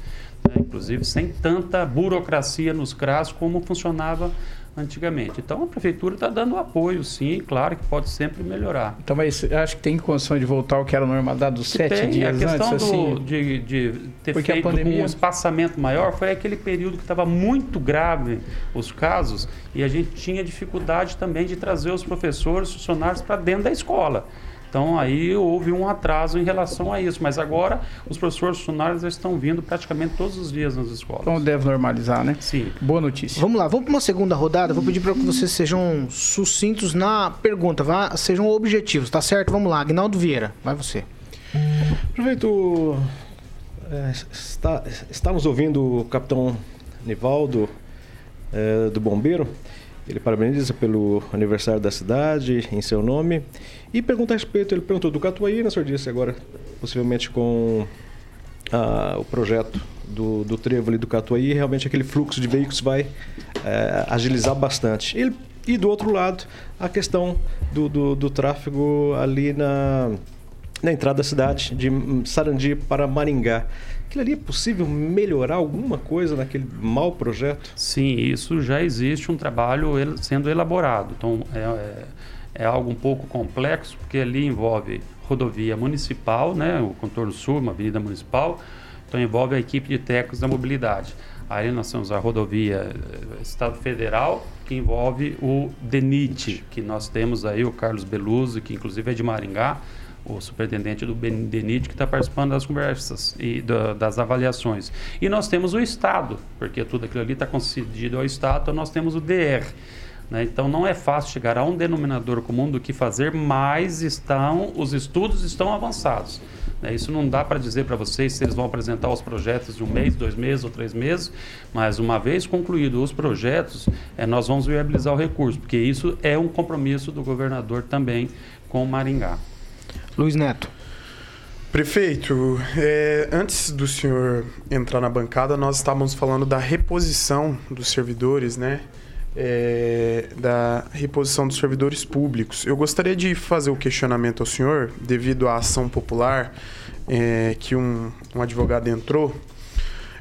[SPEAKER 11] Né, inclusive sem tanta burocracia nos CRAS como funcionava antigamente. Então a prefeitura está dando apoio, sim, claro que pode sempre melhorar.
[SPEAKER 7] Então, mas acho que tem condição de voltar ao que era normalidade dos sete
[SPEAKER 11] tem,
[SPEAKER 7] dias
[SPEAKER 11] a questão
[SPEAKER 7] antes,
[SPEAKER 11] do,
[SPEAKER 7] assim,
[SPEAKER 11] de, de ter
[SPEAKER 7] porque
[SPEAKER 11] feito
[SPEAKER 7] pandemia-
[SPEAKER 11] um espaçamento maior foi aquele período que estava muito grave os casos e a gente tinha dificuldade também de trazer os professores, os funcionários para dentro da escola. Então aí houve um atraso em relação a isso, mas agora os professores funcionários já estão vindo praticamente todos os dias nas escolas.
[SPEAKER 7] então deve normalizar, né?
[SPEAKER 11] Sim.
[SPEAKER 7] Boa notícia.
[SPEAKER 2] Vamos lá, vamos para uma segunda rodada. Vou pedir para que vocês sejam sucintos na pergunta, vá, sejam objetivos, tá certo? Vamos lá, Agnaldo Vieira, vai você.
[SPEAKER 5] Prefeito, é, está, nos ouvindo o capitão Nivaldo é, do Bombeiro. Ele parabeniza pelo aniversário da cidade, em seu nome. E pergunta a respeito, ele perguntou do Catuaí, né, senhor disse agora, possivelmente com ah, o projeto do, do trevo ali do Catuaí, realmente aquele fluxo de veículos vai é, agilizar bastante. E do outro lado, a questão do, do, do tráfego ali na, na entrada da cidade, de Sarandi para Maringá. Aquilo ali é possível melhorar alguma coisa naquele mau projeto?
[SPEAKER 11] Sim, isso já existe um trabalho sendo elaborado. Então, é, é, é algo um pouco complexo, porque ali envolve rodovia municipal, né, o contorno sul, uma avenida municipal, então envolve a equipe de técnicos da mobilidade. Aí nós temos a rodovia eh, Estado Federal, que envolve o DENIT, que nós temos aí o Carlos Beluso, que inclusive é de Maringá, o superintendente do DENIT, que está participando das conversas e da- das avaliações. E nós temos o Estado, porque tudo aquilo ali está concedido ao Estado, então nós temos o DR. né? Então não é fácil chegar a um denominador comum do que fazer, mas estão, os estudos estão avançados. né? Isso não dá para dizer para vocês se eles vão apresentar os projetos de um mês, dois meses ou três meses, mas uma vez concluídos os projetos, eh, nós vamos viabilizar o recurso, porque isso é um compromisso do governador também com o Maringá.
[SPEAKER 2] Luiz Neto.
[SPEAKER 8] Prefeito, é, antes do senhor entrar na bancada, nós estávamos falando da reposição dos servidores, né? É, da reposição dos servidores públicos. Eu gostaria de fazer o questionamento ao senhor, devido à ação popular é, que um, um advogado entrou,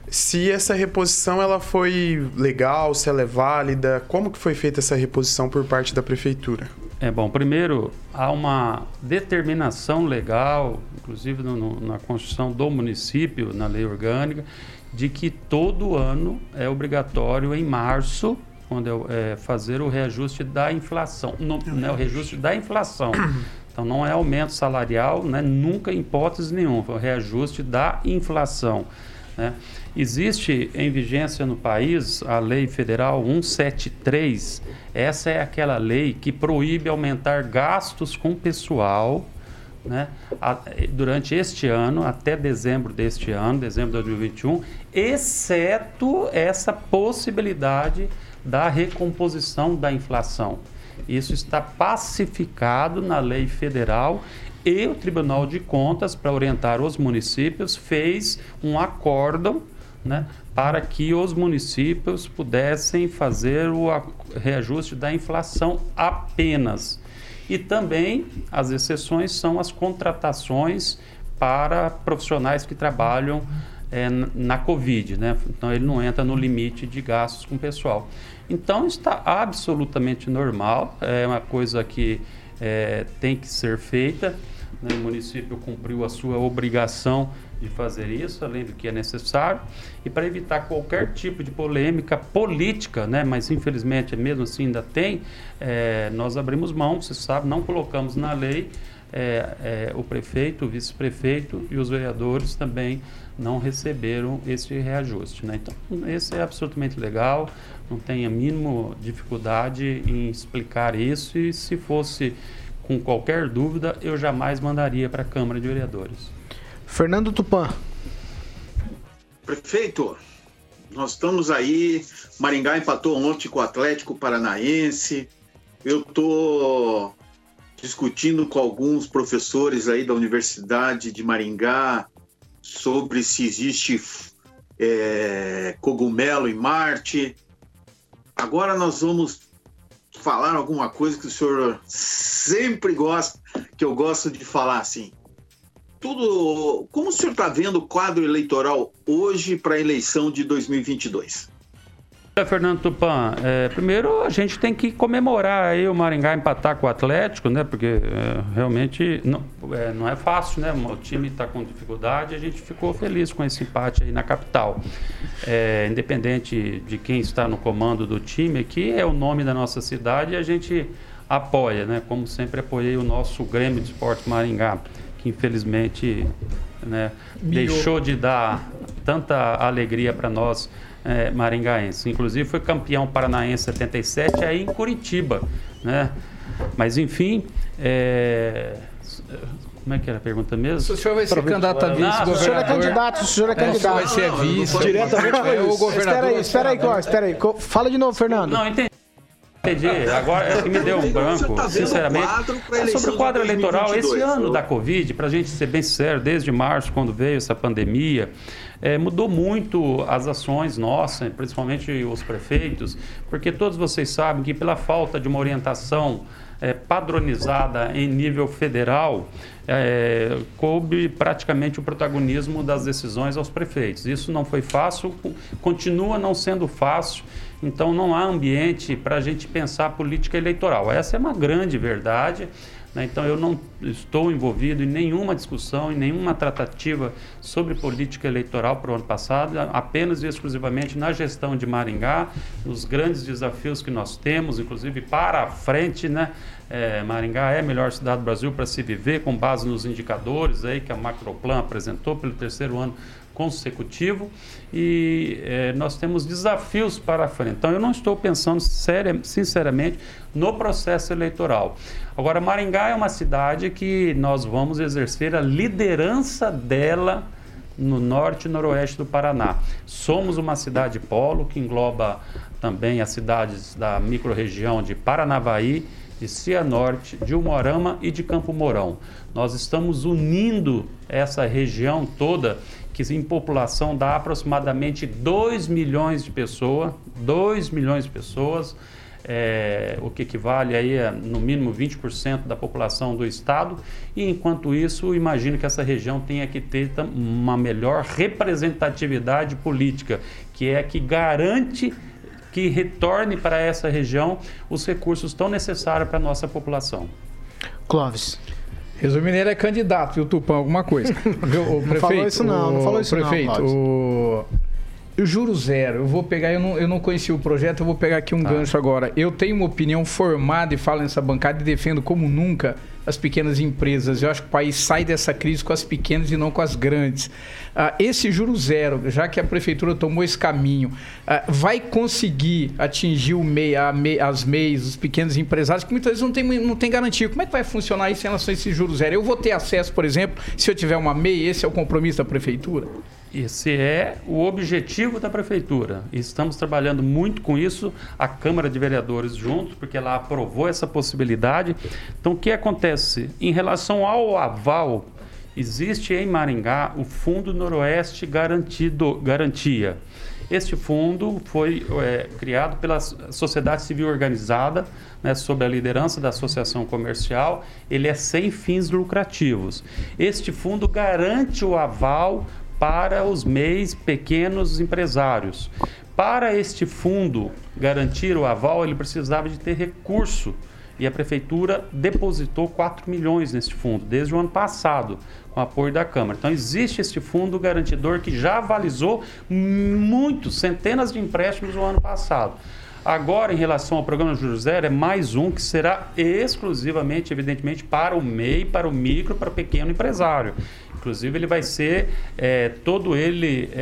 [SPEAKER 8] se essa reposição ela foi legal, se ela é válida, como que foi feita essa reposição por parte da prefeitura?
[SPEAKER 11] É bom, primeiro há uma determinação legal, inclusive no- no- na Constituição do município, na lei orgânica, de que todo ano é obrigatório em março, quando é, é, fazer o reajuste da inflação, no, né, o reajuste da inflação. Então não é aumento salarial, né, nunca em hipótese nenhuma, foi o reajuste da inflação. né. Existe em vigência no país a Lei Federal 173. Essa é aquela lei que proíbe aumentar gastos com pessoal né, a- durante este ano, até dezembro deste ano, dezembro de 2021, exceto essa possibilidade da recomposição da inflação. Isso está pacificado na lei federal e o Tribunal de Contas, para orientar os municípios, fez um acórdão né, para que os municípios pudessem fazer o reajuste da inflação apenas. E também as exceções são as contratações para profissionais que trabalham n- na Covid, né? Então ele não entra no limite de gastos com pessoal. Então está absolutamente normal, é uma coisa que eh, tem que ser feita. né? O município cumpriu a sua obrigação de fazer isso, além do que é necessário, e para evitar qualquer tipo de polêmica política, né? mas infelizmente mesmo assim ainda tem, eh, nós abrimos mão, você sabe, não colocamos na lei é, é, o prefeito, o vice-prefeito e os vereadores também não receberam esse reajuste. Né? Então, esse é absolutamente legal, não tem a mínima dificuldade em explicar isso e se fosse com qualquer dúvida, eu jamais mandaria para a Câmara de Vereadores.
[SPEAKER 2] Fernando Tupan.
[SPEAKER 6] Prefeito, nós estamos aí. Maringá empatou ontem com o Atlético Paranaense. Eu estou discutindo com alguns professores aí da Universidade de Maringá sobre se existe é, cogumelo em Marte. Agora nós vamos falar alguma coisa que o senhor sempre gosta, que eu gosto de falar assim. Tudo. Como o senhor está vendo o quadro eleitoral hoje para a eleição de 2022?
[SPEAKER 11] Fernando Tupan, é, primeiro a gente tem que comemorar aí o Maringá empatar com o Atlético, né? Porque é, realmente não é, não é fácil, né? O time está com dificuldade, a gente ficou feliz com esse empate aí na capital. É, independente de quem está no comando do time, aqui é o nome da nossa cidade e a gente apoia, né? Como sempre apoiei o nosso Grêmio de Esporte Maringá, que infelizmente né, deixou de dar tanta alegria para nós é, maringaenses. Inclusive foi campeão paranaense 77 aí em Curitiba, né? Mas enfim, é... como é que era a pergunta mesmo?
[SPEAKER 7] Se o senhor vai ser candidato a vice-governador.
[SPEAKER 2] Se o senhor é candidato, se o senhor é candidato.
[SPEAKER 7] vai ser vice.
[SPEAKER 2] Diretamente é o governador. Espera aí, espera aí, espera aí. Fala de novo, Fernando.
[SPEAKER 11] Não, entendi. Entendi. Agora é que me deu um branco,
[SPEAKER 6] tá
[SPEAKER 11] sinceramente. É sobre o quadro eleitoral, esse
[SPEAKER 6] 2022,
[SPEAKER 11] ano da Covid, para a gente ser bem sincero, desde março, quando veio essa pandemia, é, mudou muito as ações nossas, principalmente os prefeitos, porque todos vocês sabem que pela falta de uma orientação é, padronizada em nível federal, é, coube praticamente o protagonismo das decisões aos prefeitos. Isso não foi fácil, co- continua não sendo fácil, então não há ambiente para a gente pensar política eleitoral. Essa é uma grande verdade. né? Então eu não estou envolvido em nenhuma discussão, em nenhuma tratativa sobre política eleitoral para o ano passado, apenas e exclusivamente na gestão de Maringá, nos grandes desafios que nós temos, inclusive para a frente, né? É, Maringá é a melhor cidade do Brasil para se viver, com base nos indicadores aí que a Macroplan apresentou pelo terceiro ano consecutivo e eh, nós temos desafios para a frente. Então eu não estou pensando séria, sinceramente no processo eleitoral. Agora Maringá é uma cidade que nós vamos exercer a liderança dela no norte e noroeste do Paraná. Somos uma cidade polo que engloba também as cidades da microrregião de Paranavaí, de Cianorte, de Umorama e de Campo Mourão. Nós estamos unindo essa região toda, que em população dá aproximadamente 2 milhões de pessoas, 2 milhões de pessoas, é, o que equivale aí a no mínimo 20% da população do estado. E enquanto isso, imagino que essa região tenha que ter uma melhor representatividade política, que é a que garante que retorne para essa região os recursos tão necessários para a nossa população.
[SPEAKER 2] Clóvis.
[SPEAKER 7] Resumindo, ele é candidato, viu, Tupã, alguma coisa. O prefeito,
[SPEAKER 2] falou isso não, não
[SPEAKER 7] o
[SPEAKER 2] falou isso não,
[SPEAKER 7] prefeito, o... Juro zero, eu vou pegar, eu não, eu não conheci o projeto, eu vou pegar aqui um gancho agora. Eu tenho uma opinião formada e falo nessa bancada e defendo como nunca as pequenas empresas. Eu acho que o país sai dessa crise com as pequenas e não com as grandes. Ah, esse juro zero, já que a prefeitura tomou esse caminho, ah, vai conseguir atingir o MEI, a MEI, as MEIs, os pequenos empresários, que muitas vezes não tem, não tem garantia. Como é que vai funcionar isso em relação a esse juro zero? Eu vou ter acesso, por exemplo, se eu tiver uma MEI, esse é o compromisso da prefeitura?
[SPEAKER 11] Esse é o objetivo da prefeitura. Estamos trabalhando muito com isso, a Câmara de Vereadores junto, porque ela aprovou essa possibilidade. Então, o que acontece? Em relação ao aval, existe em Maringá o Fundo Noroeste Garantido, Garantia. Este fundo foi é, criado pela sociedade civil organizada, né, sob a liderança da Associação Comercial. Ele é sem fins lucrativos. Este fundo garante o aval para os MEIs pequenos empresários. Para este fundo garantir o aval, ele precisava de ter recurso e a prefeitura depositou 4 milhões neste fundo desde o ano passado, com apoio da Câmara. Então existe este fundo garantidor que já avalizou muitos, centenas de empréstimos no ano passado. Agora, em relação ao programa Juros Zero, é mais um que será exclusivamente, evidentemente, para o MEI, para o micro, para o pequeno empresário. Inclusive, ele vai ser é, todo ele é,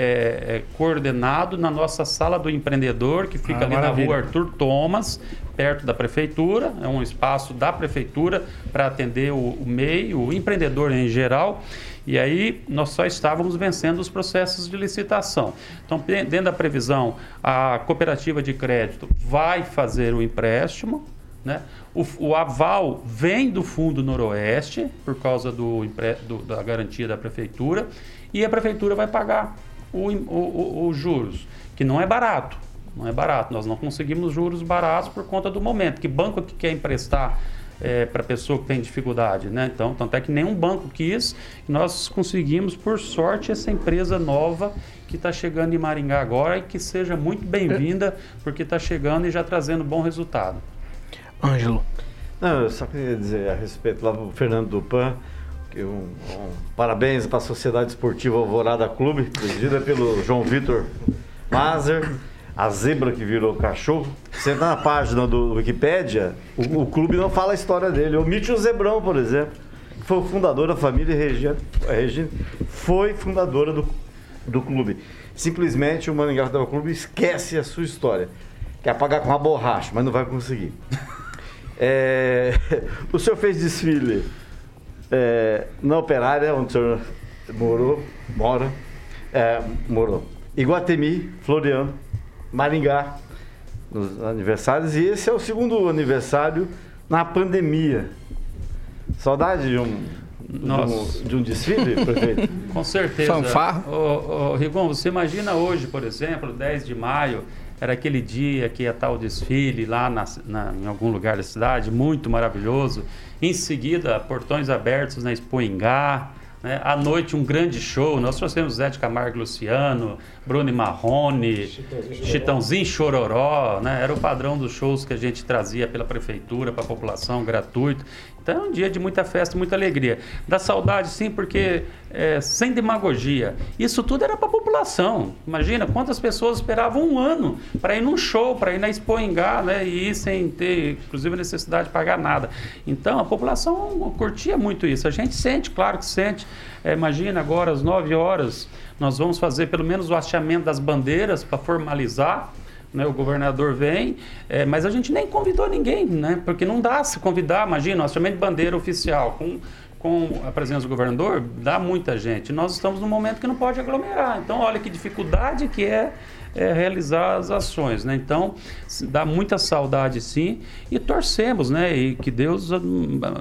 [SPEAKER 11] é, coordenado na nossa sala do empreendedor, que fica
[SPEAKER 7] Ah,
[SPEAKER 11] ali
[SPEAKER 7] maravilha.
[SPEAKER 11] na rua Arthur Thomas, perto da prefeitura. É um espaço da prefeitura para atender o, o MEI, o empreendedor em geral. E aí nós só estávamos vencendo os processos de licitação. Então, de- dentro da previsão, a cooperativa de crédito vai fazer o empréstimo. Né? O, o aval vem do Fundo Noroeste, por causa do, do- da garantia da prefeitura, e a prefeitura vai pagar os juros, que não é barato. Não é barato. Nós não conseguimos juros baratos por conta do momento. Que banco que quer emprestar para a pessoa que tem dificuldade, né? Então, tanto é que nenhum banco quis, e nós conseguimos, por sorte, essa empresa nova que está chegando em Maringá agora e que seja muito bem-vinda, porque está chegando e já trazendo bom resultado.
[SPEAKER 2] Ângelo.
[SPEAKER 9] Não, eu só queria dizer a respeito lá do Fernando Dupan, que um, um parabéns para a Sociedade Esportiva Alvorada Clube, presidida pelo João Vitor Mazer, a zebra que virou cachorro. Você entra na página do Wikipédia, o, o clube não fala a história dele. Omite o Zebrão, por exemplo, que foi o fundador da família Regina, Regina foi fundadora do, do clube. Simplesmente o Maringá Futebol Clube esquece a sua história. Quer apagar com uma borracha, mas não vai conseguir. É, o senhor fez desfile é, na operária, onde o senhor morou, mora, é, morou. Iguatemi, Floriano, Maringá, nos aniversários, e esse é o segundo aniversário na pandemia. Saudade de um, de
[SPEAKER 11] Nossa.
[SPEAKER 9] um, de um desfile, prefeito?
[SPEAKER 11] Com certeza.
[SPEAKER 7] Fanfarra.
[SPEAKER 11] Ô, ô, Rigon, você imagina hoje, por exemplo, 10 de maio, era aquele dia que ia estar o desfile lá na, na- em algum lugar da cidade, muito maravilhoso. Em seguida, portões abertos na Expo Engá. Né? À noite, um grande show. Nós trouxemos Zé de Camargo Luciano, Bruno Marrone, Chitãozinho Chororó. Né? Era o padrão dos shows que a gente trazia pela prefeitura, para a população, gratuito. Então é um dia de muita festa, muita alegria. Dá saudade, sim, porque é, sem demagogia. Isso tudo era para a população. Imagina quantas pessoas esperavam um ano para ir num show, para ir na Expo Engá, né? E ir sem ter, inclusive, necessidade de pagar nada. Então a população curtia muito isso. A gente sente, claro que sente. É, imagina agora, às 9 horas, nós vamos fazer pelo menos o hasteamento das bandeiras para formalizar né, o governador vem, é, mas a gente nem convidou ninguém, né, porque não dá se convidar, imagina, nós chamamos de bandeira oficial, com, com a presença do governador, dá muita gente. Nós estamos num momento que não pode aglomerar, então olha que dificuldade que é, é, realizar as ações, né? Então, dá muita saudade sim e torcemos, né? E que Deus ah,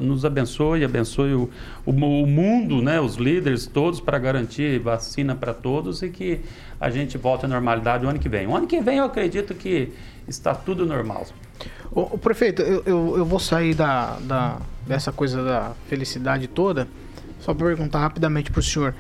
[SPEAKER 11] nos abençoe, abençoe o, o, o mundo, né? Os líderes todos para garantir vacina para todos e que a gente volte à normalidade o ano que vem. O ano que vem eu acredito que está tudo normal.
[SPEAKER 2] Ô, ô, prefeito, eu, eu, eu vou sair da, da, dessa coisa da felicidade toda. Só pra perguntar rapidamente pro senhor.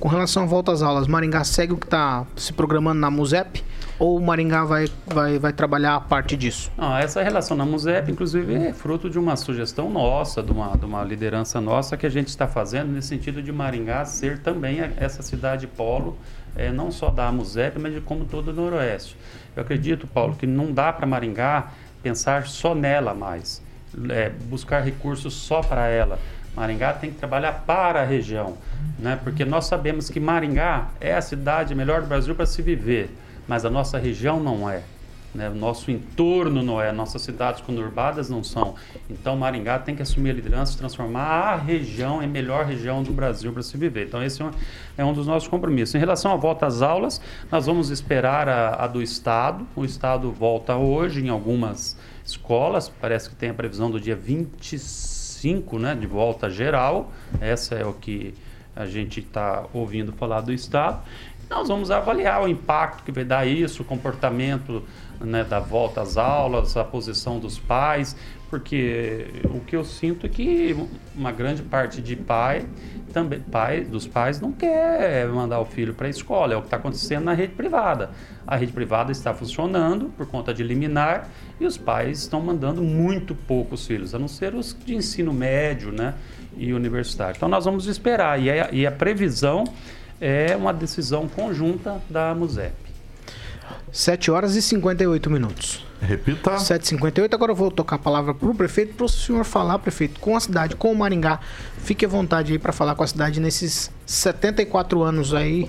[SPEAKER 2] Com relação à volta às aulas, Maringá segue o que está se programando na MUSEP? Ou o Maringá vai, vai, vai trabalhar a parte disso?
[SPEAKER 11] Não, essa relação na MUSEP, inclusive, é fruto de uma sugestão nossa, de uma, de uma liderança nossa que a gente está fazendo nesse sentido de Maringá ser também essa cidade polo, eh, não só da MUSEP, mas de como todo o Noroeste. Eu acredito, Paulo, que não dá para Maringá pensar só nela mais, eh, buscar recursos só para ela. Maringá tem que trabalhar para a região, né? porque nós sabemos que Maringá é a cidade melhor do Brasil para se viver, mas a nossa região não é. Né? O nosso entorno não é, nossas cidades conurbadas não são. Então Maringá tem que assumir a liderança, transformar a região em melhor região do Brasil para se viver. Então esse é um, é um dos nossos compromissos. Em relação à volta às aulas, nós vamos esperar a, a do Estado. O Estado volta hoje em algumas escolas, parece que tem a previsão do dia 25, né, de volta geral. Essa é o que a gente está ouvindo falar do Estado. Nós vamos avaliar o impacto que vai dar isso, o comportamento né, da volta às aulas, a posição dos pais, porque o que eu sinto é que uma grande parte de pai, também pai, dos pais não quer mandar o filho para a escola, é o que está acontecendo na rede privada. A rede privada está funcionando por conta de liminar e os pais estão mandando muito poucos filhos, a não ser os de ensino médio né, e universitário. Então nós vamos esperar e a, e a previsão é uma decisão conjunta da MUSEP.
[SPEAKER 2] 7 horas e 58 minutos.
[SPEAKER 4] Repita.
[SPEAKER 2] 7h58. Agora eu vou tocar a palavra para o prefeito, para o senhor falar, prefeito, com a cidade, com o Maringá. Fique à vontade aí para falar com a cidade nesses 74 anos aí.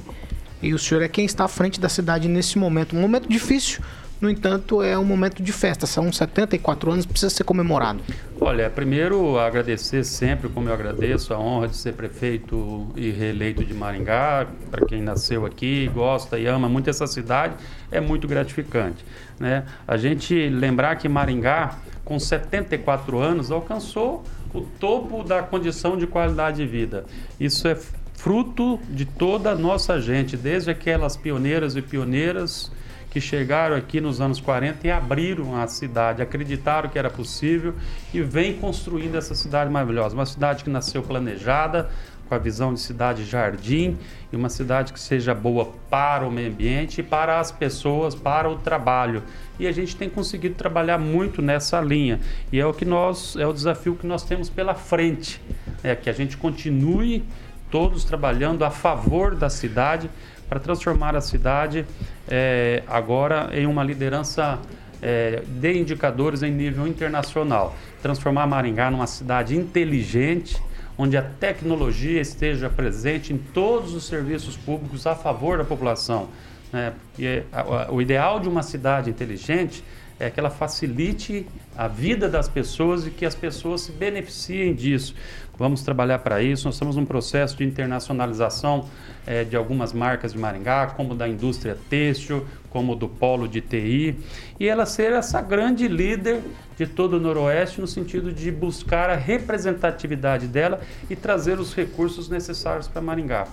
[SPEAKER 2] E o senhor é quem está à frente da cidade nesse momento. Um momento difícil, no entanto, é um momento de festa. São 74 anos, precisa ser comemorado.
[SPEAKER 11] Olha, primeiro agradecer sempre, como eu agradeço, a honra de ser prefeito e reeleito de Maringá. Para quem nasceu aqui, gosta e ama muito essa cidade, é muito gratificante. Né? A gente lembrar que Maringá, com 74 anos, alcançou o topo da condição de qualidade de vida. Isso é fruto de toda a nossa gente, desde aquelas pioneiras e pioneiras que chegaram aqui nos anos 40 e abriram a cidade, acreditaram que era possível e vem construindo essa cidade maravilhosa. Uma cidade que nasceu planejada, com a visão de cidade jardim e uma cidade que seja boa para o meio ambiente para as pessoas, para o trabalho. E a gente tem conseguido trabalhar muito nessa linha. E é o que nós é o desafio que nós temos pela frente, é que a gente continue todos trabalhando a favor da cidade para transformar a cidade é, agora em uma liderança é, de indicadores em nível internacional. Transformar Maringá numa cidade inteligente, onde a tecnologia esteja presente em todos os serviços públicos a favor da população. Né? E o ideal de uma cidade inteligente é que ela facilite a vida das pessoas e que as pessoas se beneficiem disso. Vamos trabalhar para isso. Nós estamos num processo de internacionalização é, de algumas marcas de Maringá, como da indústria têxtil, como do polo de TI, e ela ser essa grande líder de todo o Noroeste no sentido de buscar a representatividade dela e trazer os recursos necessários para Maringá.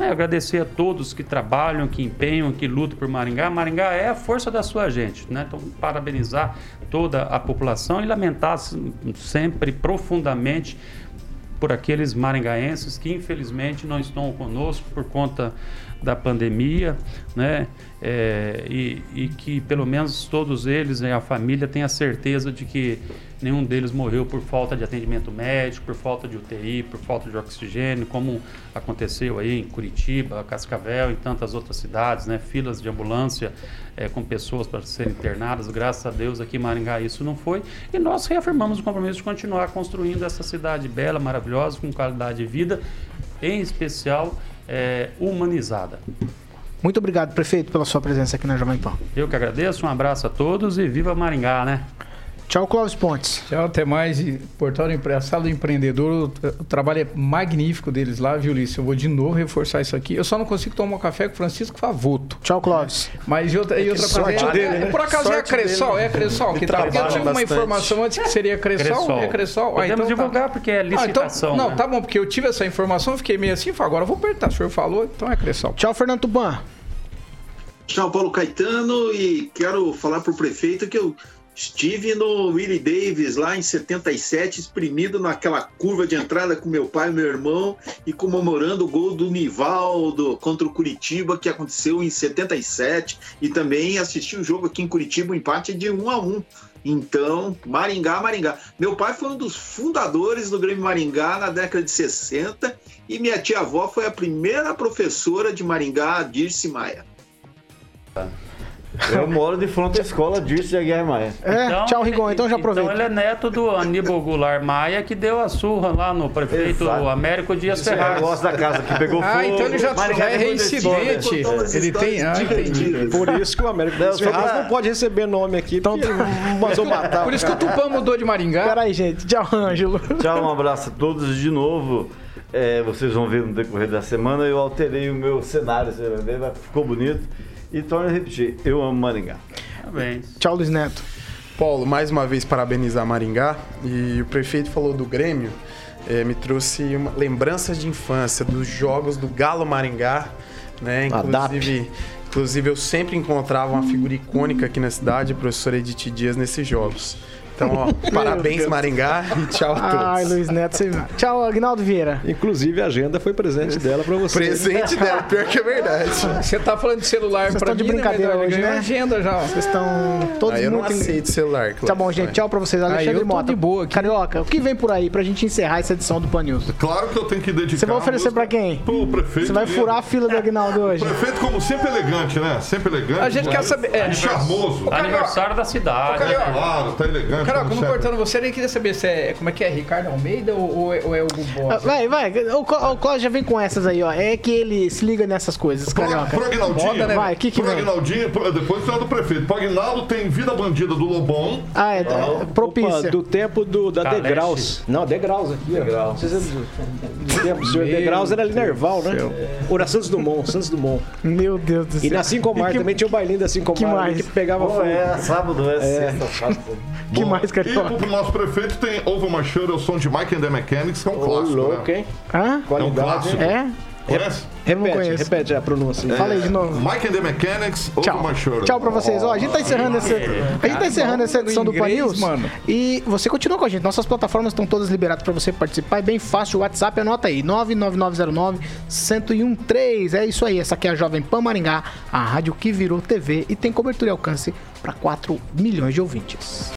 [SPEAKER 11] É, agradecer a todos que trabalham, que empenham, que lutam por Maringá. Maringá é a força da sua gente, né? Então, parabenizar toda a população e lamentar sempre profundamente por aqueles maringaenses que infelizmente não estão conosco por conta da pandemia, né? É, e, e, que pelo menos todos eles, né, a família, tenha certeza de que nenhum deles morreu por falta de atendimento médico, por falta de UTI, por falta de oxigênio, como aconteceu aí em Curitiba, Cascavel e tantas outras cidades, né? Filas de ambulância é, com pessoas para serem internadas. Graças a Deus aqui em Maringá isso não foi. E nós reafirmamos o compromisso de continuar construindo essa cidade bela, maravilhosa, com qualidade de vida, em especial é, humanizada.
[SPEAKER 2] Muito obrigado, prefeito, pela sua presença aqui na Jovem Pan.
[SPEAKER 11] Eu que agradeço, um abraço a todos e viva Maringá, né?
[SPEAKER 2] Tchau, Clóvis Pontes.
[SPEAKER 7] Tchau, até mais. E Portal a sala do empreendedor, o trabalho é magnífico deles lá, viu, Lício? Eu vou de novo reforçar isso aqui. Eu só não consigo tomar um café com o Francisco Favoto.
[SPEAKER 2] Tchau, Clóvis.
[SPEAKER 7] Mas e outra, e outra coisa. É, dele, né? Por acaso sorte é a Cressol, dele. é a Cressol que trabalha. Eu tive uma informação antes que seria a Cressol. Cressol. É Cressol.
[SPEAKER 11] Ah, Podemos ah, então tá. divulgar tá. porque é licitação.
[SPEAKER 7] Ah, então,
[SPEAKER 11] né?
[SPEAKER 7] Não, tá bom, porque eu tive essa informação, fiquei meio assim, agora eu vou apertar. O senhor falou, então é Cressol.
[SPEAKER 2] Tchau, Fernando Tuban.
[SPEAKER 6] Tchau, Paulo Caetano. E quero falar pro prefeito que eu Estive no Willie Davis lá em 77, exprimido naquela curva de entrada com meu pai e meu irmão e comemorando o gol do Nivaldo contra o Curitiba que aconteceu em 77 e também assisti o jogo aqui em Curitiba, um empate de 1 a 1. Então, Maringá, Maringá. Meu pai foi um dos fundadores do Grêmio Maringá na década de 60 e minha tia-avó foi a primeira professora de Maringá, Dirce Maia.
[SPEAKER 9] Eu moro de frente à escola disso de Aguiar Maia.
[SPEAKER 2] É, então, tchau, Rigon. Então já aproveita.
[SPEAKER 11] Então ele é neto do Aníbal Goulart Maia, que deu a surra lá no prefeito Exato. Américo Dias Esse Ferraz.
[SPEAKER 9] negócio da casa que pegou
[SPEAKER 7] ah,
[SPEAKER 9] fogo.
[SPEAKER 7] Ah, então ele já, já é reincidente. Ele tem... Ah, entendi.
[SPEAKER 12] Por isso que o Américo Dias Ferraz não pode receber nome aqui, então mandou matar.
[SPEAKER 7] Por isso que o Tupã mudou de Maringá.
[SPEAKER 2] Peraí, gente. Tchau, Ângelo.
[SPEAKER 9] Tchau, um abraço a todos de novo. É, vocês vão ver no decorrer da semana, eu alterei o meu cenário, você vai ver, ficou bonito. E torno a repetir, eu amo Maringá.
[SPEAKER 2] Parabéns. Tchau, Luiz Neto.
[SPEAKER 8] Paulo, mais uma vez parabenizar Maringá. E o prefeito falou do Grêmio, é, me trouxe uma lembrança de infância dos jogos do Galo Maringá, né? Inclusive, inclusive eu sempre encontrava uma figura icônica aqui na cidade, a professora Edith Dias, nesses jogos. Então, ó, parabéns, Maringá, e tchau a todos.
[SPEAKER 2] Ai, Luiz Neto, você... Tchau, Agnaldo Vieira.
[SPEAKER 12] Inclusive, a agenda foi presente dela pra você.
[SPEAKER 8] Presente dela, pior que é verdade.
[SPEAKER 7] Você tá falando de celular
[SPEAKER 2] Vocês
[SPEAKER 7] pra
[SPEAKER 2] estão de
[SPEAKER 7] mim, né,
[SPEAKER 2] brincadeira
[SPEAKER 7] Medalha?
[SPEAKER 2] hoje, né?
[SPEAKER 7] agenda já, ó.
[SPEAKER 2] Vocês estão todos
[SPEAKER 8] Aí eu não
[SPEAKER 2] muito...
[SPEAKER 8] aceito celular,
[SPEAKER 2] Tá bom, gente. Tchau pra vocês. Alexandre
[SPEAKER 7] eu tô
[SPEAKER 2] Mota.
[SPEAKER 7] de boa aqui.
[SPEAKER 2] Carioca, o que vem por aí pra gente encerrar essa edição do Pan News?
[SPEAKER 4] Claro que eu tenho que dedicar.
[SPEAKER 2] Você vai oferecer pra quem?
[SPEAKER 4] Pro prefeito.
[SPEAKER 2] Você vai furar a fila do Agnaldo hoje?
[SPEAKER 4] Prefeito, como sempre, elegante, né? Sempre elegante.
[SPEAKER 7] A gente quer saber- é.
[SPEAKER 4] Charmoso.
[SPEAKER 11] Aniversário da cidade. Né?
[SPEAKER 4] Claro, tá elegante.
[SPEAKER 7] Carol,
[SPEAKER 4] como sempre.
[SPEAKER 7] cortando você, nem queria saber se é. Como é que é? Ricardo Almeida ou, ou é, ou é Hugo
[SPEAKER 2] Ah,
[SPEAKER 7] Boss?
[SPEAKER 2] Vai, vai. O, o Cláudio já vem com essas aí, ó. É que ele se liga nessas coisas, Carioca.
[SPEAKER 4] pro Aguinaldinho,
[SPEAKER 7] Moda, né?
[SPEAKER 2] Vai, o que que
[SPEAKER 4] pro
[SPEAKER 2] vem?
[SPEAKER 4] Aguinaldinho, pro- depois o do prefeito. Pro Aguinaldo tem Vida Bandida do Lobão.
[SPEAKER 2] Ah, é. é propícia.
[SPEAKER 12] Opa, do tempo do, da
[SPEAKER 11] Caleste.
[SPEAKER 12] Degraus. Não, Degraus aqui, sei se é do, do tempo. O senhor Degraus era ali Nerval, né?
[SPEAKER 7] céu.
[SPEAKER 12] Ora Santos Dumont, Santos Dumont.
[SPEAKER 2] Meu Deus do céu.
[SPEAKER 12] E na Sincomar
[SPEAKER 2] E que-
[SPEAKER 12] também tinha o bailinho da
[SPEAKER 2] que
[SPEAKER 12] ali
[SPEAKER 2] mais?
[SPEAKER 12] que pegava fogo.
[SPEAKER 9] é sábado, é, sexta, sábado.
[SPEAKER 2] que mais,
[SPEAKER 4] E
[SPEAKER 2] Carioca?
[SPEAKER 4] pro nosso prefeito tem Over My Shoulder, o som de Mike and the Mechanics, que é um
[SPEAKER 12] Ô,
[SPEAKER 4] clássico,
[SPEAKER 12] louco,
[SPEAKER 4] né?
[SPEAKER 12] hein?
[SPEAKER 2] Hã?
[SPEAKER 12] Qualidade.
[SPEAKER 4] clássico.
[SPEAKER 12] hein?
[SPEAKER 2] É?
[SPEAKER 4] Conhece?
[SPEAKER 2] Eu não
[SPEAKER 12] Repete,
[SPEAKER 2] conheço.
[SPEAKER 12] repete a pronúncia.
[SPEAKER 2] Fala aí de novo.
[SPEAKER 4] Mike and the Mechanics, Over
[SPEAKER 2] Tchau.
[SPEAKER 4] My Shoulder.
[SPEAKER 2] Tchau pra vocês. Ó, a gente tá encerrando essa, a gente tá encerrando essa edição do Pan
[SPEAKER 7] inglês,
[SPEAKER 2] News.
[SPEAKER 7] mano.
[SPEAKER 2] E você continua com a gente. Nossas plataformas estão todas liberadas pra você participar. É bem fácil. O WhatsApp, anota aí. 99909 1013. É isso aí. Essa aqui é a Jovem Pan Maringá, a rádio que virou TV e tem cobertura e alcance pra 4 milhões de ouvintes.